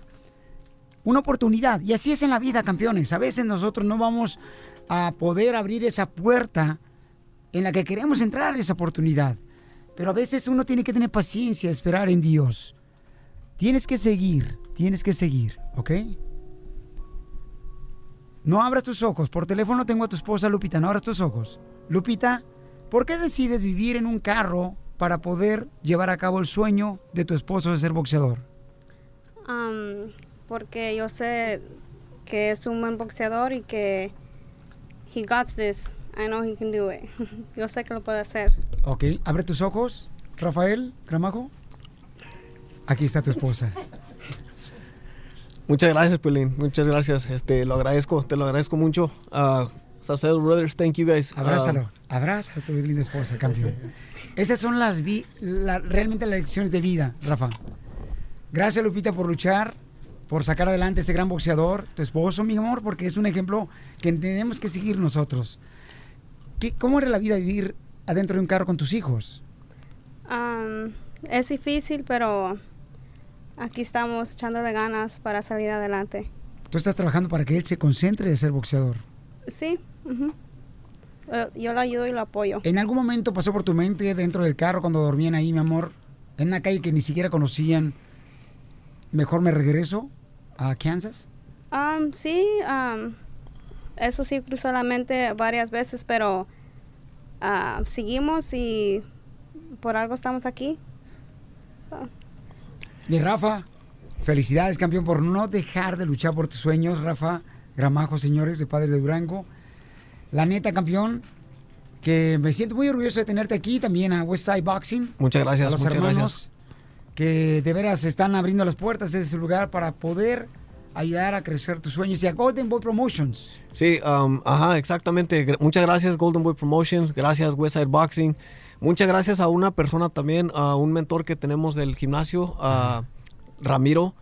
una oportunidad. Y así es en la vida, campeones. A veces nosotros no vamos a poder abrir esa puerta en la que queremos entrar esa oportunidad. Pero a veces uno tiene que tener paciencia, esperar en Dios. Tienes que seguir, tienes que seguir, ¿ok? No abras tus ojos. Por teléfono tengo a tu esposa Lupita. No abras tus ojos. Lupita, ¿por qué decides vivir en un carro para poder llevar a cabo el sueño de tu esposo de ser boxeador? Um, porque yo sé que es un buen boxeador y que he got this. I know he can do it. yo sé que lo puede hacer. Ok, abre tus ojos, Rafael Gramajo. Aquí está tu esposa. Muchas gracias, Pelín. Muchas gracias. Este, lo agradezco, te lo agradezco mucho. Uh, Brothers, thank you guys. Abrázalo, Ah, abrázalo a tu linda esposa, campeón. Esas son las vi- la- realmente las lecciones de vida, Rafa. Gracias, Lupita, por luchar, por sacar adelante a este gran boxeador, tu esposo, mi amor, porque es un ejemplo que tenemos que seguir nosotros. ¿Qué, ¿Cómo era la vida vivir adentro de un carro con tus hijos? Um, es difícil, pero aquí estamos echándole ganas para salir adelante. Tú estás trabajando para que él se concentre de ser boxeador. Sí. ujú. eh, yo lo ayudo y lo apoyo. ¿En algún momento pasó por tu mente dentro del carro cuando dormían ahí, mi amor, en una calle que ni siquiera conocían, mejor me regreso a Kansas? Um, sí, um, eso sí cruzó la mente varias veces, pero ah, seguimos y por algo estamos aquí. So, Mi Rafa, felicidades, campeón, por no dejar de luchar por tus sueños, Rafa Gramajo, señores de Padres de Durango. La neta, campeón, que me siento muy orgulloso de tenerte aquí, también a Westside Boxing. Muchas gracias, a los muchas hermanos gracias. que de veras están abriendo las puertas de ese lugar para poder ayudar a crecer tus sueños y a Golden Boy Promotions. Sí, um, ajá, exactamente. Muchas gracias Golden Boy Promotions, gracias Westside Boxing. Muchas gracias a una persona también, a un mentor que tenemos del gimnasio, a Ramiro,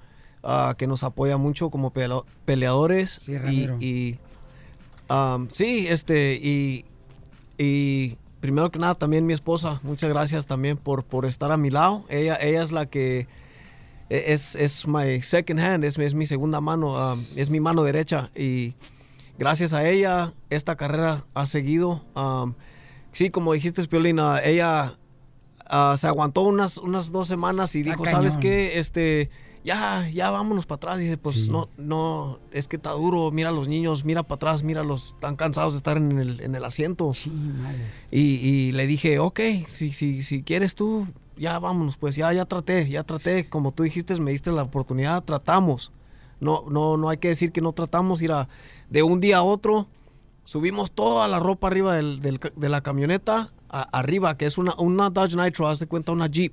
ah, que nos apoya mucho como pelea- peleadores. Sí, Ramiro. Y, y, um, sí, este, y, y primero que nada también mi esposa, muchas gracias también por, por estar a mi lado. Ella, ella es la que es, es my second hand, es, es mi segunda mano, um, es mi mano derecha y gracias a ella esta carrera ha seguido. um, sí, como dijiste, Piolina, ella ah, se aguantó unas, unas dos semanas y Está dijo, ¿sabes qué? Este, ya, ya vámonos para atrás. Dice, pues Sí. no, no, es que está duro, mira a los niños, mira para atrás, mira los, están cansados de estar en el, en el asiento. Y, y le dije, ok, si, si, si quieres tú, ya vámonos, pues ya, ya traté, ya traté, como tú dijiste, me diste la oportunidad, tratamos. No, no, no hay que decir que no tratamos, ir de un día a otro, subimos toda la ropa arriba del- del de la camioneta, arriba, que es una, una Dodge Nitro, haz de cuenta una Jeep,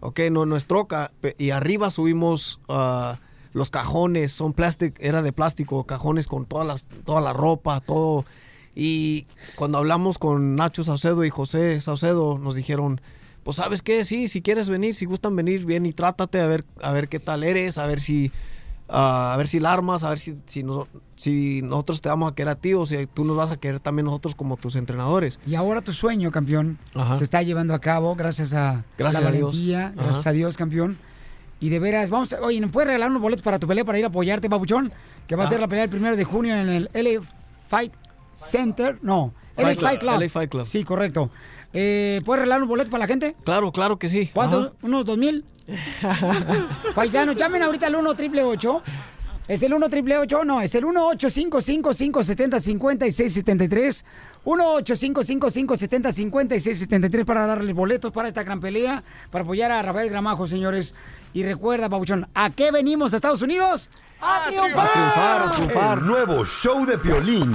ok, no, no es troca, y arriba subimos ah, los cajones, son plástico, era de plástico, cajones con todas las, toda la ropa, todo. Y cuando hablamos con Nacho Saucedo y José Saucedo, nos dijeron, pues sabes qué, sí, si quieres venir, si gustan venir, bien y trátate a ver, a ver qué tal eres, a ver si, ah, a ver si la armas, a ver si, si, nos- si nosotros te vamos a querer a ti o si tú nos vas a querer también nosotros como tus entrenadores. Y ahora tu sueño, campeón, Ajá. se está llevando a cabo gracias a Gracias la a Dios. valentía, gracias Ajá. a Dios, campeón. Y de veras, vamos a, oye, ¿nos puedes regalar unos boletos para tu pelea para ir a apoyarte, papuchón? Que va a Ah. ser la pelea el primero de junio en el LA Fight Center. No, LA Fight Club, Fight Club. LA Fight Club. Sí, correcto. Eh, ¿Puedes regalar unos boletos para la gente? Claro, claro que sí. ¿Cuántos? Ajá. ¿Unos dos mil? Paisanos, llamen ahorita al 1 triple ¿Es el 1 triple No, es el 1 855 570 5673 1 855 570 5673 para darles boletos para esta gran pelea, para apoyar a Rafael Gramajo, señores. Y recuerda, Pabuchón, ¿a qué venimos a Estados Unidos? ¡A triunfar! A triunfar, a triunfar. El nuevo show de Piolín.